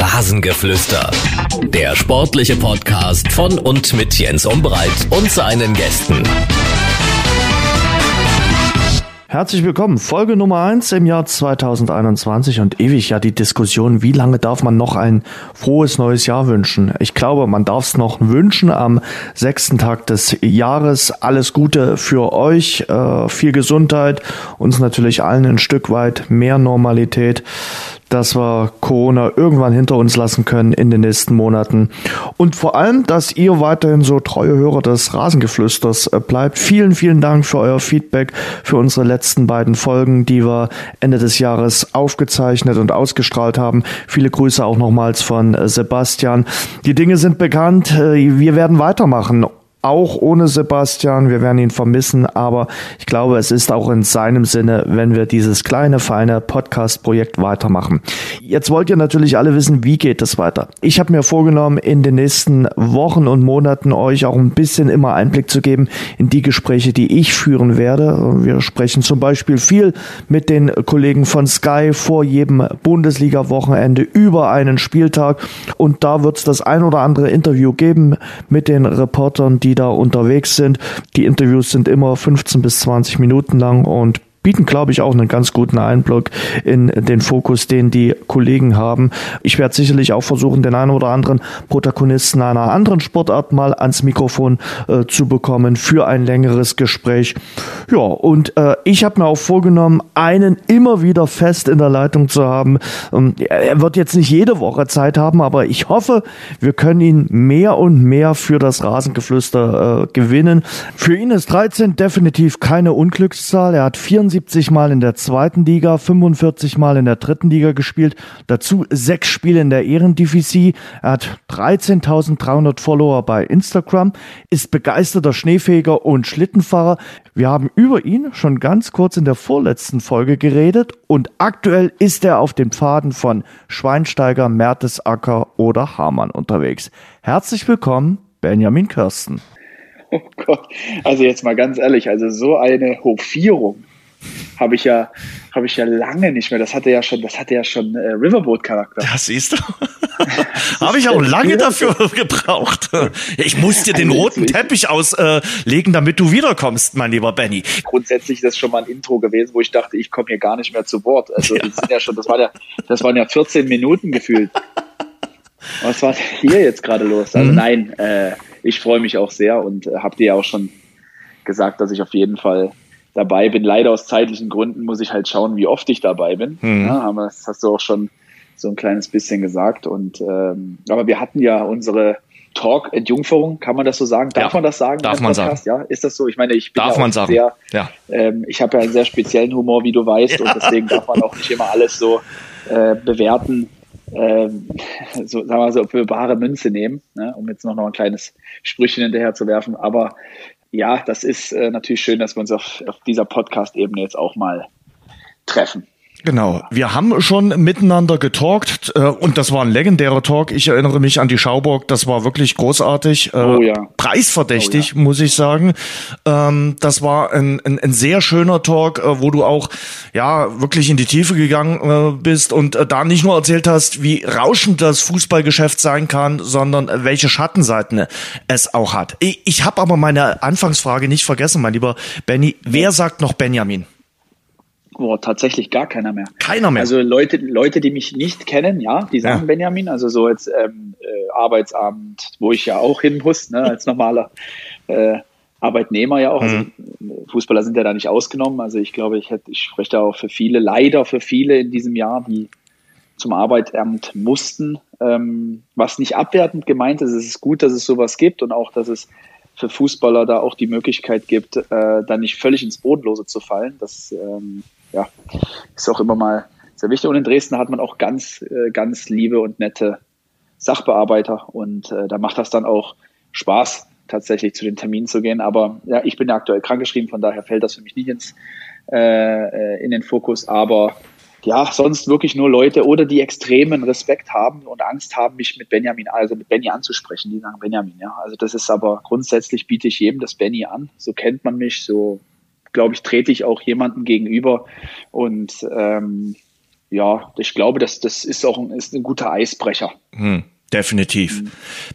Rasengeflüster. Der sportliche Podcast von und mit Jens Umbreit und seinen Gästen. Herzlich willkommen. Folge Nummer eins im Jahr 2021 und ewig ja die Diskussion, wie lange darf man noch ein frohes neues Jahr wünschen? Ich glaube, man darf es noch wünschen am sechsten Tag des Jahres. Alles Gute für euch, äh, viel Gesundheit, uns natürlich allen ein Stück weit mehr Normalität dass wir Corona irgendwann hinter uns lassen können in den nächsten Monaten. Und vor allem, dass ihr weiterhin so treue Hörer des Rasengeflüsters äh, bleibt. Vielen, vielen Dank für euer Feedback für unsere letzten beiden Folgen, die wir Ende des Jahres aufgezeichnet und ausgestrahlt haben. Viele Grüße auch nochmals von äh, Sebastian. Die Dinge sind bekannt. Äh, wir werden weitermachen auch ohne Sebastian. Wir werden ihn vermissen, aber ich glaube, es ist auch in seinem Sinne, wenn wir dieses kleine, feine Podcast-Projekt weitermachen. Jetzt wollt ihr natürlich alle wissen, wie geht es weiter. Ich habe mir vorgenommen, in den nächsten Wochen und Monaten euch auch ein bisschen immer Einblick zu geben in die Gespräche, die ich führen werde. Wir sprechen zum Beispiel viel mit den Kollegen von Sky vor jedem Bundesliga-Wochenende über einen Spieltag und da wird es das ein oder andere Interview geben mit den Reportern, die die da unterwegs sind. Die Interviews sind immer 15 bis 20 Minuten lang und bieten, glaube ich, auch einen ganz guten Einblick in den Fokus, den die Kollegen haben. Ich werde sicherlich auch versuchen, den einen oder anderen Protagonisten einer anderen Sportart mal ans Mikrofon äh, zu bekommen für ein längeres Gespräch. Ja, und äh, ich habe mir auch vorgenommen, einen immer wieder fest in der Leitung zu haben. Ähm, er wird jetzt nicht jede Woche Zeit haben, aber ich hoffe, wir können ihn mehr und mehr für das Rasengeflüster äh, gewinnen. Für ihn ist 13 definitiv keine Unglückszahl. Er hat 24 74 Mal in der zweiten Liga, 45 Mal in der dritten Liga gespielt, dazu sechs Spiele in der Ehrendivisie. Er hat 13.300 Follower bei Instagram, ist begeisterter Schneefeger und Schlittenfahrer. Wir haben über ihn schon ganz kurz in der vorletzten Folge geredet und aktuell ist er auf den Pfaden von Schweinsteiger, Mertesacker oder Hamann unterwegs. Herzlich willkommen, Benjamin Kirsten. Oh Gott, also jetzt mal ganz ehrlich, also so eine Hofierung habe ich ja habe ich ja lange nicht mehr. Das hatte ja schon, das hatte ja schon äh, Riverboat Charakter. Das siehst du. habe ich auch lange dafür gebraucht. Ich muss dir den roten Teppich auslegen, damit du wiederkommst, mein lieber Benny. Grundsätzlich ist das schon mal ein Intro gewesen, wo ich dachte, ich komme hier gar nicht mehr zu Wort. Also ja. das sind ja schon, das war ja, das waren ja 14 Minuten gefühlt. Was war hier jetzt gerade los? Also mhm. nein, äh, ich freue mich auch sehr und äh, habe dir ja auch schon gesagt, dass ich auf jeden Fall dabei bin. Leider aus zeitlichen Gründen muss ich halt schauen, wie oft ich dabei bin. Mhm. Ja, aber das hast du auch schon so ein kleines bisschen gesagt. Und ähm, aber wir hatten ja unsere Talk-Entjungferung, kann man das so sagen? Darf ja, man das sagen? Darf man sagen. Ja, ist das so? Ich meine, ich bin darf ja man sagen. sehr, ja. ähm, ich habe ja einen sehr speziellen Humor, wie du weißt, und deswegen darf man auch nicht immer alles so äh, bewerten, ähm, so, sagen wir mal so, für bare Münze nehmen, ne? um jetzt noch, noch ein kleines Sprüchchen hinterher zu werfen. Aber ja, das ist äh, natürlich schön, dass wir uns auf, auf dieser Podcast-Ebene jetzt auch mal treffen. Genau, wir haben schon miteinander getalkt äh, und das war ein legendärer Talk. Ich erinnere mich an die Schauburg, das war wirklich großartig, äh, oh ja. preisverdächtig, oh ja. muss ich sagen. Ähm, das war ein, ein, ein sehr schöner Talk, äh, wo du auch ja wirklich in die Tiefe gegangen äh, bist und äh, da nicht nur erzählt hast, wie rauschend das Fußballgeschäft sein kann, sondern welche Schattenseiten es auch hat. Ich, ich habe aber meine Anfangsfrage nicht vergessen, mein lieber Benny. Wer sagt noch Benjamin? Boah, tatsächlich gar keiner mehr. Keiner mehr. Also Leute, Leute, die mich nicht kennen, ja, die sagen ja. Benjamin, also so jetzt ähm, äh, Arbeitsamt, wo ich ja auch hin muss, ne, als normaler äh, Arbeitnehmer ja auch. Also mhm. Also, Fußballer sind ja da nicht ausgenommen. Also ich glaube, ich hätte, ich spreche da auch für viele, leider für viele in diesem Jahr, die zum Arbeitsamt mussten. Ähm, was nicht abwertend gemeint ist, es ist gut, dass es sowas gibt und auch, dass es für Fußballer da auch die Möglichkeit gibt, äh, da nicht völlig ins Bodenlose zu fallen. Das ähm, ja, ist auch immer mal sehr wichtig. Und in Dresden hat man auch ganz, äh, ganz liebe und nette Sachbearbeiter und äh, da macht das dann auch Spaß, tatsächlich zu den Terminen zu gehen. Aber ja, ich bin ja aktuell krankgeschrieben, von daher fällt das für mich nicht ins, äh, äh in den Fokus. Aber ja, sonst wirklich nur Leute oder die extremen Respekt haben und Angst haben, mich mit Benjamin, also mit Benny anzusprechen. Die sagen Benjamin, ja. Also das ist aber grundsätzlich biete ich jedem das Benny an. So kennt man mich, so glaube ich, trete ich auch jemandem gegenüber. Und ähm, ja, ich glaube, das, das ist auch ein, ist ein guter Eisbrecher. Hm. Definitiv. Mhm.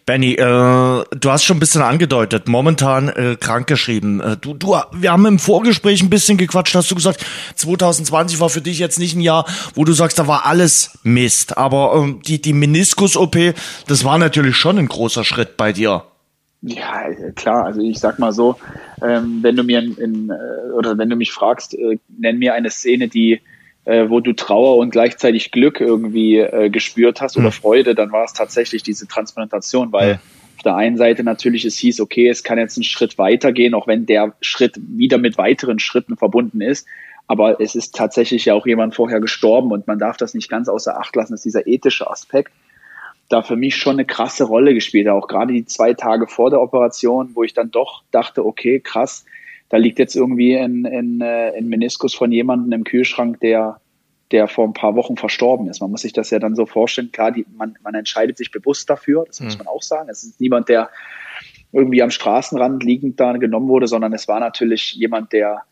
Benny, äh, du hast schon ein bisschen angedeutet, momentan äh, krankgeschrieben. Äh, du, du, wir haben im Vorgespräch ein bisschen gequatscht, hast du gesagt, 2020 war für dich jetzt nicht ein Jahr, wo du sagst, da war alles Mist. Aber ähm, die, die Meniskus-OP, das war natürlich schon ein großer Schritt bei dir. Ja, klar. Also ich sag mal so, ähm, wenn du mir in, in, äh, oder wenn du mich fragst, äh, nenn mir eine Szene, die äh, wo du Trauer und gleichzeitig Glück irgendwie äh, gespürt hast oder mhm. Freude, dann war es tatsächlich diese Transplantation, weil ja. auf der einen Seite natürlich es hieß, okay, es kann jetzt einen Schritt weitergehen, auch wenn der Schritt wieder mit weiteren Schritten verbunden ist. Aber es ist tatsächlich ja auch jemand vorher gestorben und man darf das nicht ganz außer Acht lassen, dass dieser ethische Aspekt da für mich schon eine krasse Rolle gespielt hat. Auch gerade die zwei Tage vor der Operation, wo ich dann doch dachte, okay, krass, da liegt jetzt irgendwie ein, ein, äh, ein Meniskus von jemandem im Kühlschrank, der, der vor ein paar Wochen verstorben ist. Man muss sich das ja dann so vorstellen. Klar, die, man, man entscheidet sich bewusst dafür, das mhm. muss man auch sagen. Es ist niemand, der irgendwie am Straßenrand liegend da genommen wurde, sondern es war natürlich jemand, der,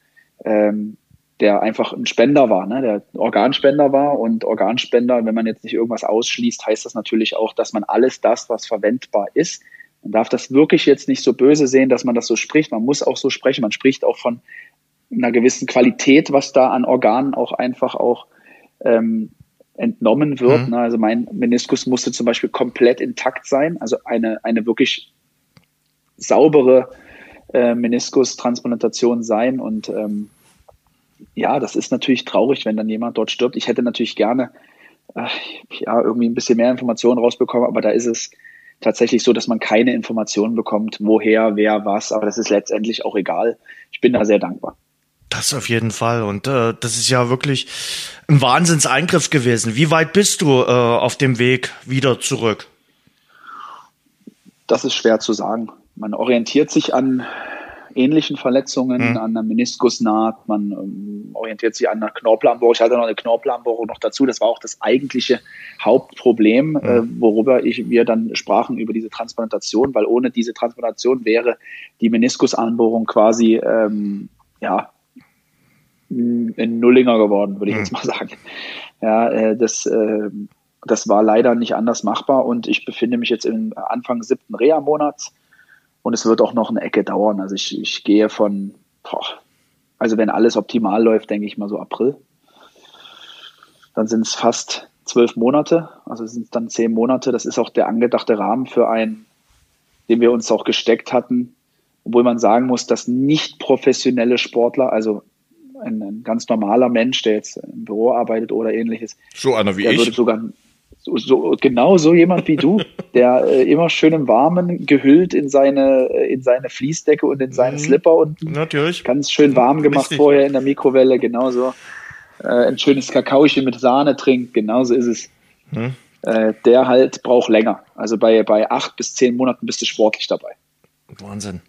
ähm, der einfach ein Spender war, ne? der Organspender war. Und Organspender, wenn man jetzt nicht irgendwas ausschließt, heißt das natürlich auch, dass man alles das, was verwendbar ist, man darf das wirklich jetzt nicht so böse sehen, dass man das so spricht. Man muss auch so sprechen. Man spricht auch von einer gewissen Qualität, was da an Organen auch einfach auch ähm, entnommen wird. Mhm. Also mein Meniskus musste zum Beispiel komplett intakt sein. Also eine, eine wirklich saubere äh, Meniskus-Transplantation sein. Und ähm, ja, das ist natürlich traurig, wenn dann jemand dort stirbt. Ich hätte natürlich gerne äh, ja, irgendwie ein bisschen mehr Informationen rausbekommen, aber da ist es tatsächlich so, dass man keine Informationen bekommt, woher, wer, was, aber das ist letztendlich auch egal. Ich bin da sehr dankbar. Das auf jeden Fall. Und äh, das ist ja wirklich ein Wahnsinnseingriff gewesen. Wie weit bist du äh, auf dem Weg wieder zurück? Das ist schwer zu sagen. Man orientiert sich an ähnlichen Verletzungen, mhm. an der Meniskusnaht, man ähm, orientiert sich an einer Knorpelambruch. Ich hatte noch eine Knorpelambruch noch dazu. Das war auch das eigentliche Hauptproblem, mhm. äh, worüber ich, wir dann sprachen über diese Transplantation, weil ohne diese Transplantation wäre die Meniskusanbohrung quasi ähm, ja ein Nullinger geworden, würde ich mhm. jetzt mal sagen. Ja, äh, das, äh, das war leider nicht anders machbar und ich befinde mich jetzt im Anfang siebten Reha-Monats und es wird auch noch eine Ecke dauern. Also ich, ich gehe von, boah, also wenn alles optimal läuft, denke ich mal so April. Dann sind es fast zwölf Monate, also sind es dann zehn Monate. Das ist auch der angedachte Rahmen für einen, den wir uns auch gesteckt hatten. Obwohl man sagen muss, dass nicht professionelle Sportler, also ein, ein ganz normaler Mensch, der jetzt im Büro arbeitet oder ähnliches, so einer wie ich, würde sogar so, so, genau so jemand wie du, der äh, immer schön im Warmen gehüllt in seine, äh, in seine Fließdecke und in seine mhm. Slipper und Natürlich. ganz schön warm gemacht Richtig. vorher in der Mikrowelle, genauso. Äh, ein schönes Kakaochen mit Sahne trinkt, genauso ist es. Mhm. Äh, der halt braucht länger. Also bei, bei acht bis zehn Monaten bist du sportlich dabei. Wahnsinn.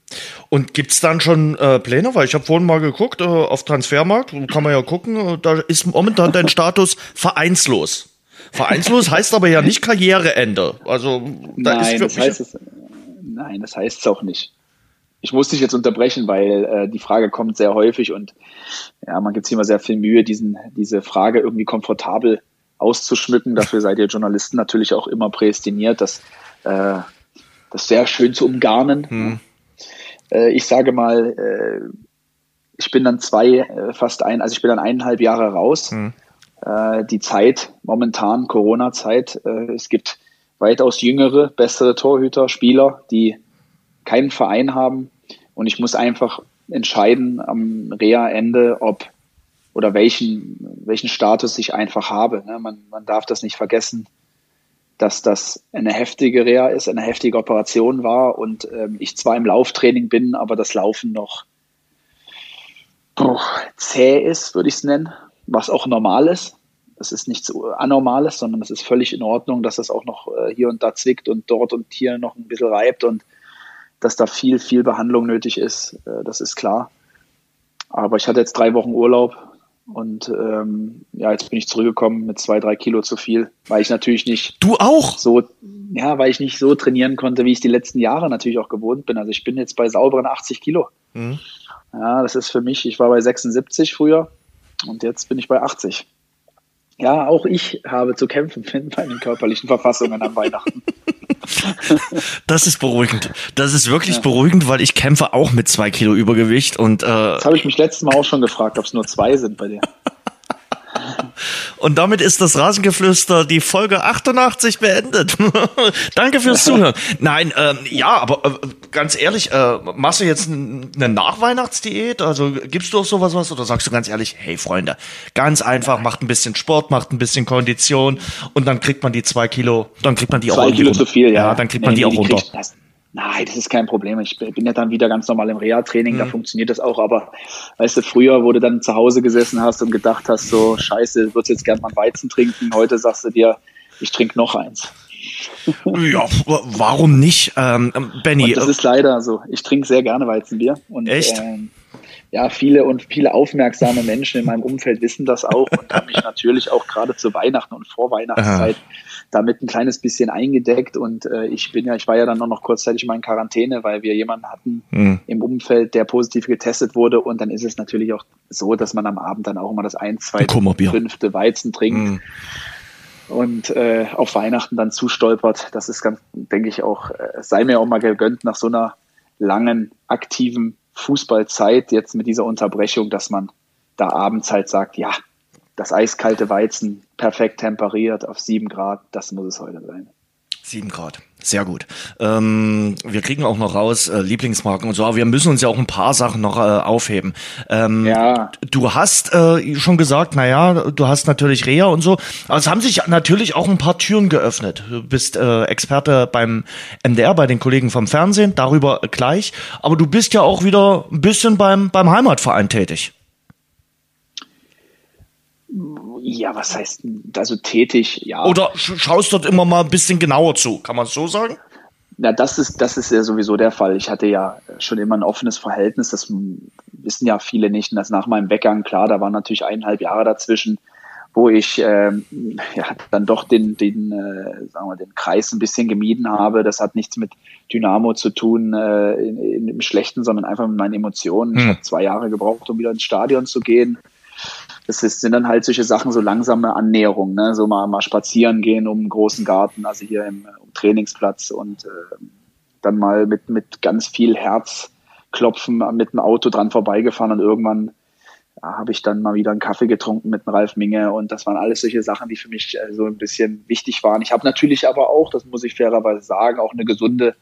Und gibt es dann schon äh, Pläne? Weil ich habe vorhin mal geguckt äh, auf Transfermarkt, kann man ja gucken, äh, da ist momentan dein Status vereinslos. Vereinslos heißt aber ja nicht Karriereende. Also da nein, das heißt es, nein, das heißt es auch nicht. Ich muss dich jetzt unterbrechen, weil äh, die Frage kommt sehr häufig und ja, man gibt sich immer sehr viel Mühe, diesen, diese Frage irgendwie komfortabel auszuschmücken. Dafür seid ihr Journalisten natürlich auch immer prädestiniert, das, äh, das sehr schön zu umgarnen. Hm. Äh, ich sage mal, äh, ich bin dann zwei, äh, fast ein, also ich bin dann eineinhalb Jahre raus. Hm äh, die Zeit, momentan Corona-Zeit, äh, es gibt weitaus jüngere, bessere Torhüter, Spieler, die keinen Verein haben. Und ich muss einfach entscheiden am Reha-Ende, ob oder welchen, welchen Status ich einfach habe. Ne? Man, man darf das nicht vergessen, dass das eine heftige Reha ist, eine heftige Operation war und ähm, ich zwar im Lauftraining bin, aber das Laufen noch boah, zäh ist, würde ich es nennen was auch normal ist. Das ist nichts Anormales, sondern es ist völlig in Ordnung, dass es auch noch äh, hier und da zwickt und dort und hier noch ein bisschen reibt und dass da viel, viel Behandlung nötig ist. Äh, das ist klar. Aber ich hatte jetzt drei Wochen Urlaub und ähm, ja, jetzt bin ich zurückgekommen mit zwei, drei Kilo zu viel, weil ich natürlich nicht. Du auch? So, ja, weil ich nicht so trainieren konnte, wie ich die letzten Jahre natürlich auch gewohnt bin. Also ich bin jetzt bei sauberen 80 Kilo. Mhm. Ja, das ist für mich, ich war bei 76 früher und jetzt bin ich bei 80. Ja, auch ich habe zu kämpfen mit meinen körperlichen Verfassungen am Weihnachten. Das ist beruhigend. Das ist wirklich ja. beruhigend, weil ich kämpfe auch mit zwei Kilo Übergewicht und äh, Das habe ich mich letztes Mal auch schon gefragt, ob es nur zwei sind bei dir. Und damit ist das Rasengeflüster die Folge 88 beendet. Danke fürs Zuhören. Nein, ähm, ja, aber äh, ganz ehrlich, äh, machst du jetzt eine Nachweihnachtsdiät? Also gibst du auch sowas was oder sagst du ganz ehrlich, hey Freunde, ganz einfach, macht ein bisschen Sport, macht ein bisschen Kondition und dann kriegt man die zwei Kilo, dann kriegt man die zwei auch Zwei Kilo zu viel, ja. ja dann kriegt nee, man die, die auch runter. Kriegt, Nein, das ist kein Problem. Ich bin ja dann wieder ganz normal im Reha-Training, mhm. da funktioniert das auch. Aber weißt du, früher, wo du dann zu Hause gesessen hast und gedacht hast, so scheiße, würdest jetzt gern mal einen Weizen trinken. Heute sagst du dir, ich trinke noch eins. Ja, warum nicht, ähm, Benny? Und das ist leider so. Ich trinke sehr gerne Weizenbier. Und, Echt? Ähm, ja, viele und viele aufmerksame Menschen in meinem Umfeld wissen das auch und haben mich natürlich auch gerade zu Weihnachten und vor Weihnachtszeit damit ein kleines bisschen eingedeckt und äh, ich bin ja, ich war ja dann noch kurzzeitig mal in Quarantäne, weil wir jemanden hatten mhm. im Umfeld, der positiv getestet wurde und dann ist es natürlich auch so, dass man am Abend dann auch immer das ein, zwei, fünfte Weizen trinkt. Mhm. Und äh, auf Weihnachten dann zustolpert. Das ist ganz, denke ich auch, äh, sei mir auch mal gegönnt nach so einer langen, aktiven Fußballzeit, jetzt mit dieser Unterbrechung, dass man da abends halt sagt, ja, das eiskalte Weizen perfekt temperiert auf sieben Grad, das muss es heute sein. Sieben Grad, sehr gut. Ähm, wir kriegen auch noch raus äh, Lieblingsmarken und so, aber wir müssen uns ja auch ein paar Sachen noch äh, aufheben. Ähm, ja. Du hast äh, schon gesagt, naja, du hast natürlich Reha und so, aber es haben sich natürlich auch ein paar Türen geöffnet. Du bist äh, Experte beim MDR, bei den Kollegen vom Fernsehen, darüber gleich, aber du bist ja auch wieder ein bisschen beim, beim Heimatverein tätig. Ja, was heißt also tätig? Ja. Oder schaust dort immer mal ein bisschen genauer zu, kann man so sagen? Na, das ist, das ist ja sowieso der Fall. Ich hatte ja schon immer ein offenes Verhältnis. Das wissen ja viele nicht. Und das nach meinem Weggang, klar, da waren natürlich eineinhalb Jahre dazwischen, wo ich ähm, ja, dann doch den, den, äh, sagen wir, den Kreis ein bisschen gemieden habe. Das hat nichts mit Dynamo zu tun äh, in, in, im Schlechten, sondern einfach mit meinen Emotionen. Hm. Ich habe zwei Jahre gebraucht, um wieder ins Stadion zu gehen das ist, sind dann halt solche Sachen, so langsame Annäherungen, ne? so mal, mal spazieren gehen um einen großen Garten, also hier im, im Trainingsplatz und äh, dann mal mit, mit ganz viel Herzklopfen mit dem Auto dran vorbeigefahren und irgendwann ja, habe ich dann mal wieder einen Kaffee getrunken mit dem Ralf Minge und das waren alles solche Sachen, die für mich äh, so ein bisschen wichtig waren. Ich habe natürlich aber auch, das muss ich fairerweise sagen, auch eine gesunde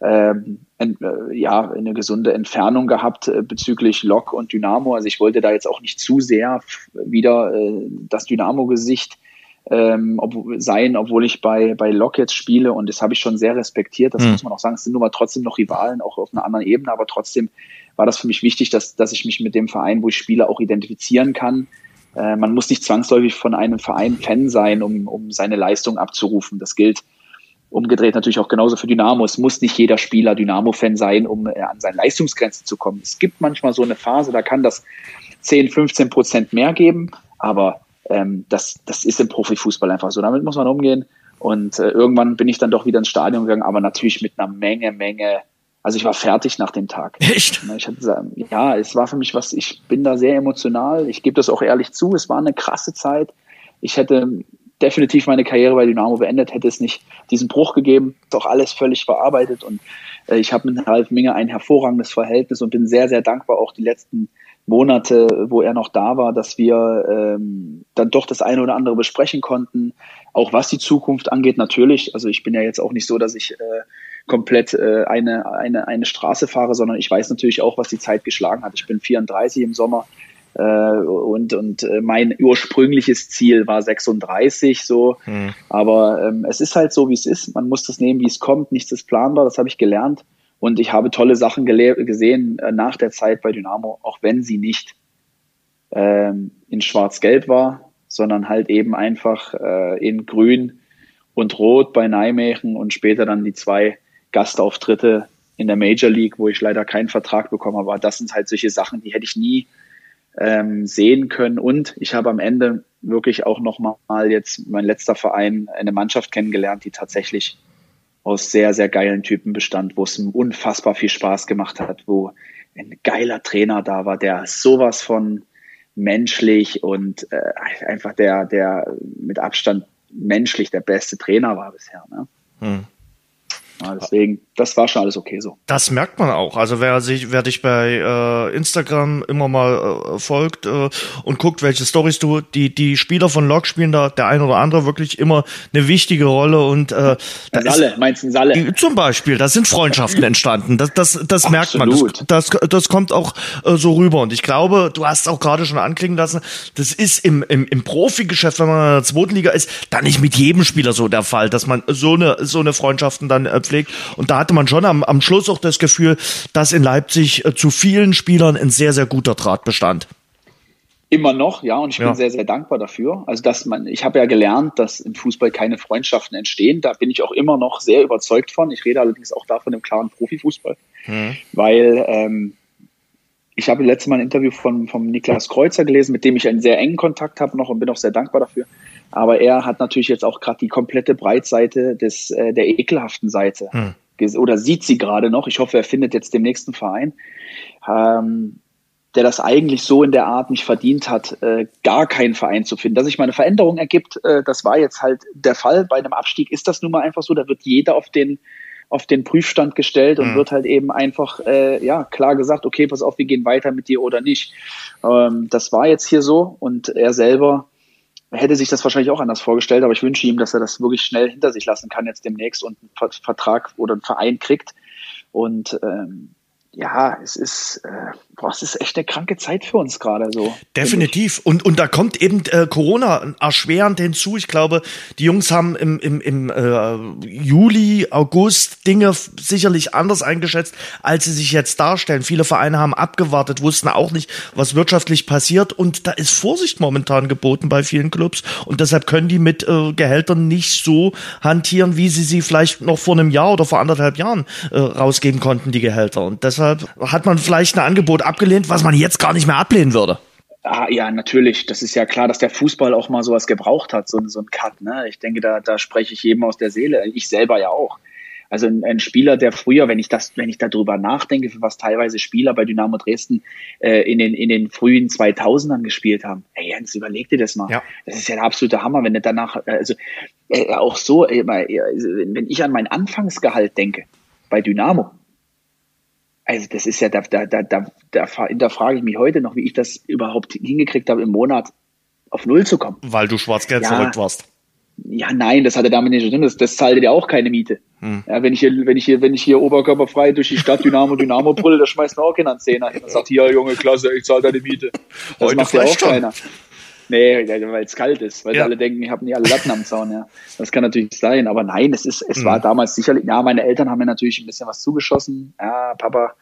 ähm, äh, ja, eine gesunde Entfernung gehabt äh, bezüglich Lok und Dynamo. Also ich wollte da jetzt auch nicht zu sehr wieder äh, das Dynamo-Gesicht ähm, ob, sein, obwohl ich bei, bei Lok jetzt spiele und das habe ich schon sehr respektiert. Das mhm. muss man auch sagen. Es sind nun mal trotzdem noch Rivalen, auch auf einer anderen Ebene, aber trotzdem war das für mich wichtig, dass, dass ich mich mit dem Verein, wo ich spiele, auch identifizieren kann. Äh, man muss nicht zwangsläufig von einem Verein Fan sein, um, um seine Leistung abzurufen. Das gilt umgedreht natürlich auch genauso für Dynamo. Es muss nicht jeder Spieler Dynamo-Fan sein, um äh, an seine Leistungsgrenze zu kommen. Es gibt manchmal so eine Phase, da kann das 10, 15 Prozent mehr geben, aber ähm, das, das ist im Profifußball einfach so. Damit muss man umgehen. Und äh, irgendwann bin ich dann doch wieder ins Stadion gegangen, aber natürlich mit einer Menge, Menge. Also ich war fertig nach dem Tag. Echt? Ich hatte, ja, es war für mich was, ich bin da sehr emotional. Ich gebe das auch ehrlich zu. Es war eine krasse Zeit. Ich hätte definitiv meine Karriere bei Dynamo beendet, hätte es nicht diesen Bruch gegeben. Doch alles völlig verarbeitet und äh, ich habe mit Ralf Minge ein hervorragendes Verhältnis und bin sehr, sehr dankbar auch die letzten Monate, wo er noch da war, dass wir ähm, dann doch das eine oder andere besprechen konnten. Auch was die Zukunft angeht, natürlich. Also ich bin ja jetzt auch nicht so, dass ich äh, komplett äh, eine, eine, eine Straße fahre, sondern ich weiß natürlich auch, was die Zeit geschlagen hat. Ich bin 34 im Sommer. Äh, und und äh, mein ursprüngliches Ziel war 36 so. Mhm. Aber ähm, es ist halt so, wie es ist. Man muss das nehmen, wie es kommt. Nichts ist planbar. Das habe ich gelernt. Und ich habe tolle Sachen gesehen äh, nach der Zeit bei Dynamo, auch wenn sie nicht ähm, in Schwarz-Gelb war, sondern halt eben einfach äh, in Grün und Rot bei Nijmegen und später dann die zwei Gastauftritte in der Major League, wo ich leider keinen Vertrag bekommen habe. Das sind halt solche Sachen, die hätte ich nie ähm, sehen können. Und ich habe am Ende wirklich auch nochmal jetzt mein letzter Verein eine Mannschaft kennengelernt, die tatsächlich aus sehr, sehr geilen Typen bestand, wo es unfassbar viel Spaß gemacht hat, wo ein geiler Trainer da war, der sowas von menschlich und äh, einfach der, der mit Abstand menschlich der beste Trainer war bisher. Ne? Hm. Ja, deswegen, das war schon alles okay so. Das merkt man auch. Also wer sich, wer dich bei äh, Instagram immer mal äh, folgt äh, und guckt, welche Stories du, die die Spieler von Lok spielen da der ein oder andere wirklich immer eine wichtige Rolle und äh, da Salle, ist, meinst du Salle? Zum Beispiel, da sind Freundschaften entstanden. Das das das merkt man. Das, das das kommt auch äh, so rüber und ich glaube, du hast auch gerade schon anklingen lassen, das ist im im, im Profigeschäft, wenn man in der zweiten Liga ist, dann nicht mit jedem Spieler so der Fall, dass man so eine so eine Freundschaften dann äh, pflegt und da hatte man schon am, am Schluss auch das Gefühl, dass in Leipzig äh, zu vielen Spielern ein sehr, sehr guter Draht bestand. Immer noch, ja, und ich bin sehr, sehr dankbar dafür. Also, dass man, ich habe ja gelernt, dass im Fußball keine Freundschaften entstehen. Da bin ich auch immer noch sehr überzeugt von. Ich rede allerdings auch davon im klaren Profifußball, mhm. weil ähm, ich habe letztes Mal ein Interview von vom Niklas Kreuzer gelesen, mit dem ich einen sehr engen Kontakt habe noch und bin auch sehr dankbar dafür. Aber er hat natürlich jetzt auch gerade die komplette Breitseite des äh, der ekelhaften Seite. Mhm oder sieht sie gerade noch. Ich hoffe, er findet jetzt den nächsten Verein, ähm, der das eigentlich so in der Art nicht verdient hat, äh, gar keinen Verein zu finden. Dass sich mal eine Veränderung ergibt, äh, das war jetzt halt der Fall. Bei einem Abstieg ist das nun mal einfach so. Da wird jeder auf den auf den Prüfstand gestellt und mhm. wird halt eben einfach äh, ja klar gesagt, okay, pass auf, wir gehen weiter mit dir oder nicht. Ähm, das war jetzt hier so und er selber hätte sich das wahrscheinlich auch anders vorgestellt, aber ich wünsche ihm, dass er das wirklich schnell hinter sich lassen kann jetzt demnächst und einen Vertrag oder einen Verein kriegt. Und ähm, ja, es ist, äh, boah, es ist echt eine kranke Zeit für uns gerade so. Definitiv. Und, und da kommt eben äh, Corona erschwerend hinzu. Ich glaube, die Jungs haben im, im, im äh, Juli, August Dinge sicherlich anders eingeschätzt, als sie sich jetzt darstellen. Viele Vereine haben abgewartet, wussten auch nicht, was wirtschaftlich passiert. Und da ist Vorsicht momentan geboten bei vielen Clubs. Und deshalb können die mit äh, Gehältern nicht so hantieren, wie sie sie vielleicht noch vor einem Jahr oder vor anderthalb Jahren äh, rausgeben konnten, die Gehälter. Und deshalb hat man vielleicht ein Angebot abgelehnt, was man jetzt gar nicht mehr ablehnen würde. Ah, ja, natürlich. Das ist ja klar, dass der Fußball auch mal sowas gebraucht hat, so, so ein Cut. Ne? Ich denke, da, da spreche ich jedem aus der Seele. Ich selber ja auch. Also ein, ein, Spieler, der früher, wenn ich das, wenn ich darüber nachdenke, für was teilweise Spieler bei Dynamo Dresden äh, in den in den frühen 2000ern gespielt haben. Ey, Jens, überleg dir das mal. Ja. Das ist ja der absolute Hammer, wenn du danach, äh, also äh, auch so, äh, wenn ich an mein Anfangsgehalt denke bei Dynamo, also das ist ja, da, da, da, da, da frage ich mich heute noch, wie ich das überhaupt hingekriegt habe, im Monat auf Null zu kommen. Weil du Schwarzgeld ja, verrückt warst. Ja, nein, das hatte damit nicht zu tun. Das, das zahlte dir auch keine Miete. Hm. Ja, wenn ich hier, wenn ich hier, wenn ich hier oberkörperfrei durch die Stadt Dynamo, Dynamo brülle, da schmeißt mir auch keiner einen Zehner hin und sagt, hier, Junge, klasse, ich zahle deine Miete. Das heute macht ja auch schon. keiner. Nee, weil es kalt ist, weil ja. alle denken, ich habe nie alle Latten am Zaun, ja. Das kann natürlich sein, aber nein, es ist, es mhm. war damals sicherlich, ja, meine Eltern haben mir natürlich ein bisschen was zugeschossen. Ja, Papa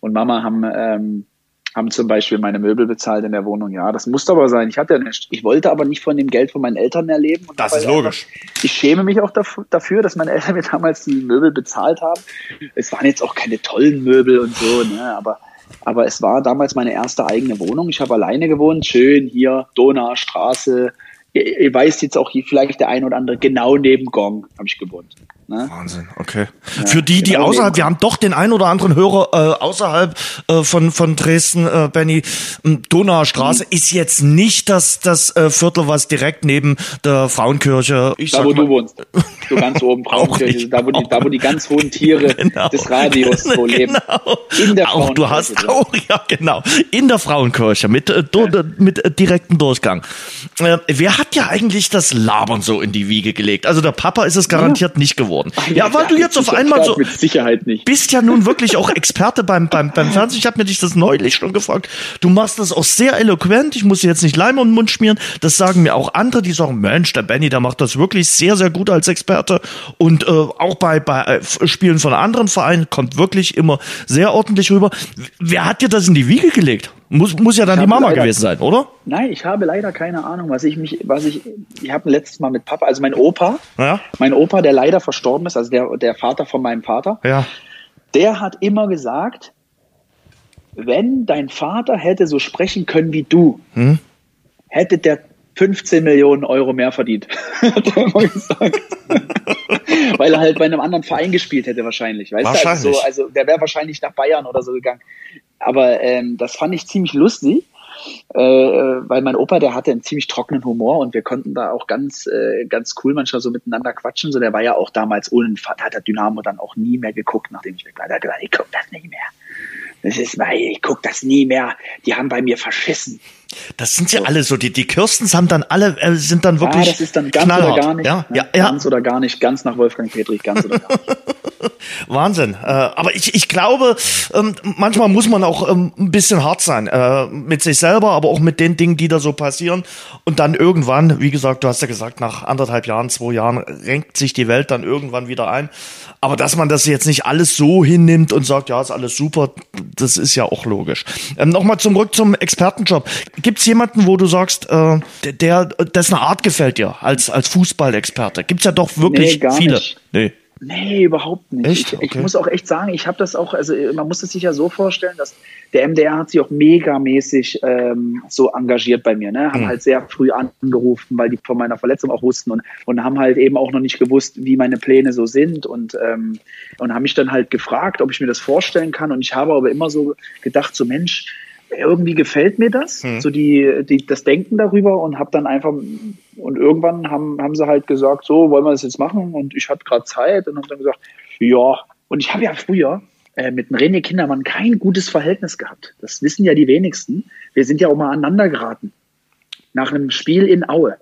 und Mama haben, ähm, haben zum Beispiel meine Möbel bezahlt in der Wohnung. Ja, das musste aber sein. Ich hatte ja nicht. Ich wollte aber nicht von dem Geld von meinen Eltern mehr leben. das ist logisch. Einfach, ich schäme mich auch dafür, dass meine Eltern mir damals die Möbel bezahlt haben. Es waren jetzt auch keine tollen Möbel und so, ne, aber aber es war damals meine erste eigene Wohnung. Ich habe alleine gewohnt, schön hier, Donaustraße. Ihr, ihr weißt jetzt auch hier vielleicht der ein oder andere, genau neben Gong habe ich gewohnt. Ne? Wahnsinn, okay. Ja, Für die, die genau außerhalb, wir haben doch den ein oder anderen Hörer äh, außerhalb äh, von, von Dresden, äh, Benny. Donaustraße mhm. ist jetzt nicht das, das äh, Viertel, was direkt neben der Frauenkirche. Ich da, wo mal, du wohnst. So ganz oben Frauenkirche, da wo, die, da wo die ganz hohen Tiere genau. des Radios so leben. Genau. In der auch, Du hast auch, ja genau, in der Frauenkirche mit, äh, do, ja. mit äh, direktem Durchgang. Äh, wer hat ja eigentlich das Labern so in die Wiege gelegt? Also der Papa ist es garantiert ja. nicht geworden geworden. Ja, weil du jetzt auf einmal so mit Sicherheit nicht. bist ja nun wirklich auch Experte beim beim beim Fernsehen. Ich habe mir dich das neulich schon gefragt. Du machst das auch sehr eloquent. Ich muss jetzt nicht Leim den Mund schmieren. Das sagen mir auch andere, die sagen, Mensch, der Benny, der macht das wirklich sehr sehr gut als Experte und äh, auch bei bei äh, Spielen von anderen Vereinen kommt wirklich immer sehr ordentlich rüber. Wer hat dir das in die Wiege gelegt? Muss, muss ja dann die Mama leider, gewesen sein, oder? Nein, ich habe leider keine Ahnung, was ich mich, was ich, ich habe letztes Mal mit Papa, also mein Opa, ja? mein Opa, der leider verstorben ist, also der, der Vater von meinem Vater, ja. der hat immer gesagt, wenn dein Vater hätte so sprechen können wie du, hm? hätte der 15 Millionen Euro mehr verdient. hat er immer gesagt. Weil er halt bei einem anderen Verein gespielt hätte wahrscheinlich. Weißt wahrscheinlich. Du? Also, so, also der wäre wahrscheinlich nach Bayern oder so gegangen. Aber ähm, das fand ich ziemlich lustig. äh, weil mein Opa, der hatte einen ziemlich trockenen Humor und wir konnten da auch ganz, äh, ganz cool manchmal so miteinander quatschen. So, der war ja auch damals ohne Vater, hat der Dynamo dann auch nie mehr geguckt, nachdem ich weg war. Der hat gesagt, ich guck das nicht mehr. Das ist, ich guck das nie mehr. Die haben bei mir verschissen. Das sind ja so. alle so, die, die Kirstens haben dann alle, äh, sind dann wirklich. Ja, das ist dann ganz knallhart. oder gar nicht. Ja, ne? ja, ja. Ganz oder gar nicht, ganz nach Wolfgang Petri, ganz oder gar nicht. Wahnsinn. Äh, aber ich, ich glaube, ähm, manchmal muss man auch ähm, ein bisschen hart sein. Äh, mit sich selber, aber auch mit den Dingen, die da so passieren. Und dann irgendwann, wie gesagt, du hast ja gesagt, nach anderthalb Jahren, zwei Jahren renkt sich die Welt dann irgendwann wieder ein. Aber dass man das jetzt nicht alles so hinnimmt und sagt, ja, ist alles super, das ist ja auch logisch. Ähm, Nochmal zurück zum Expertenjob. Gibt es jemanden, wo du sagst, äh, der, dessen Art gefällt dir als, als Fußballexperte? Gibt es ja doch wirklich nee, viele. Nicht. Nee. Nee, überhaupt nicht. Echt? Okay. Ich, ich, muss auch echt sagen, ich habe das auch, also man muss es sich ja so vorstellen, dass der MDR hat sich auch megamäßig ähm, so engagiert bei mir, ne? Haben mhm. halt sehr früh angerufen, weil die von meiner Verletzung auch wussten und, und haben halt eben auch noch nicht gewusst, wie meine Pläne so sind und, ähm, und haben mich dann halt gefragt, ob ich mir das vorstellen kann. Und ich habe aber immer so gedacht, so Mensch, irgendwie gefällt mir das, mhm. so die, die das Denken darüber und habe dann einfach und irgendwann haben haben sie halt gesagt, so wollen wir das jetzt machen und ich hatte gerade Zeit und habe dann gesagt, ja und ich habe ja früher äh, mit dem René Kindermann kein gutes Verhältnis gehabt. Das wissen ja die wenigsten. Wir sind ja auch mal aneinander geraten nach einem Spiel in Aue.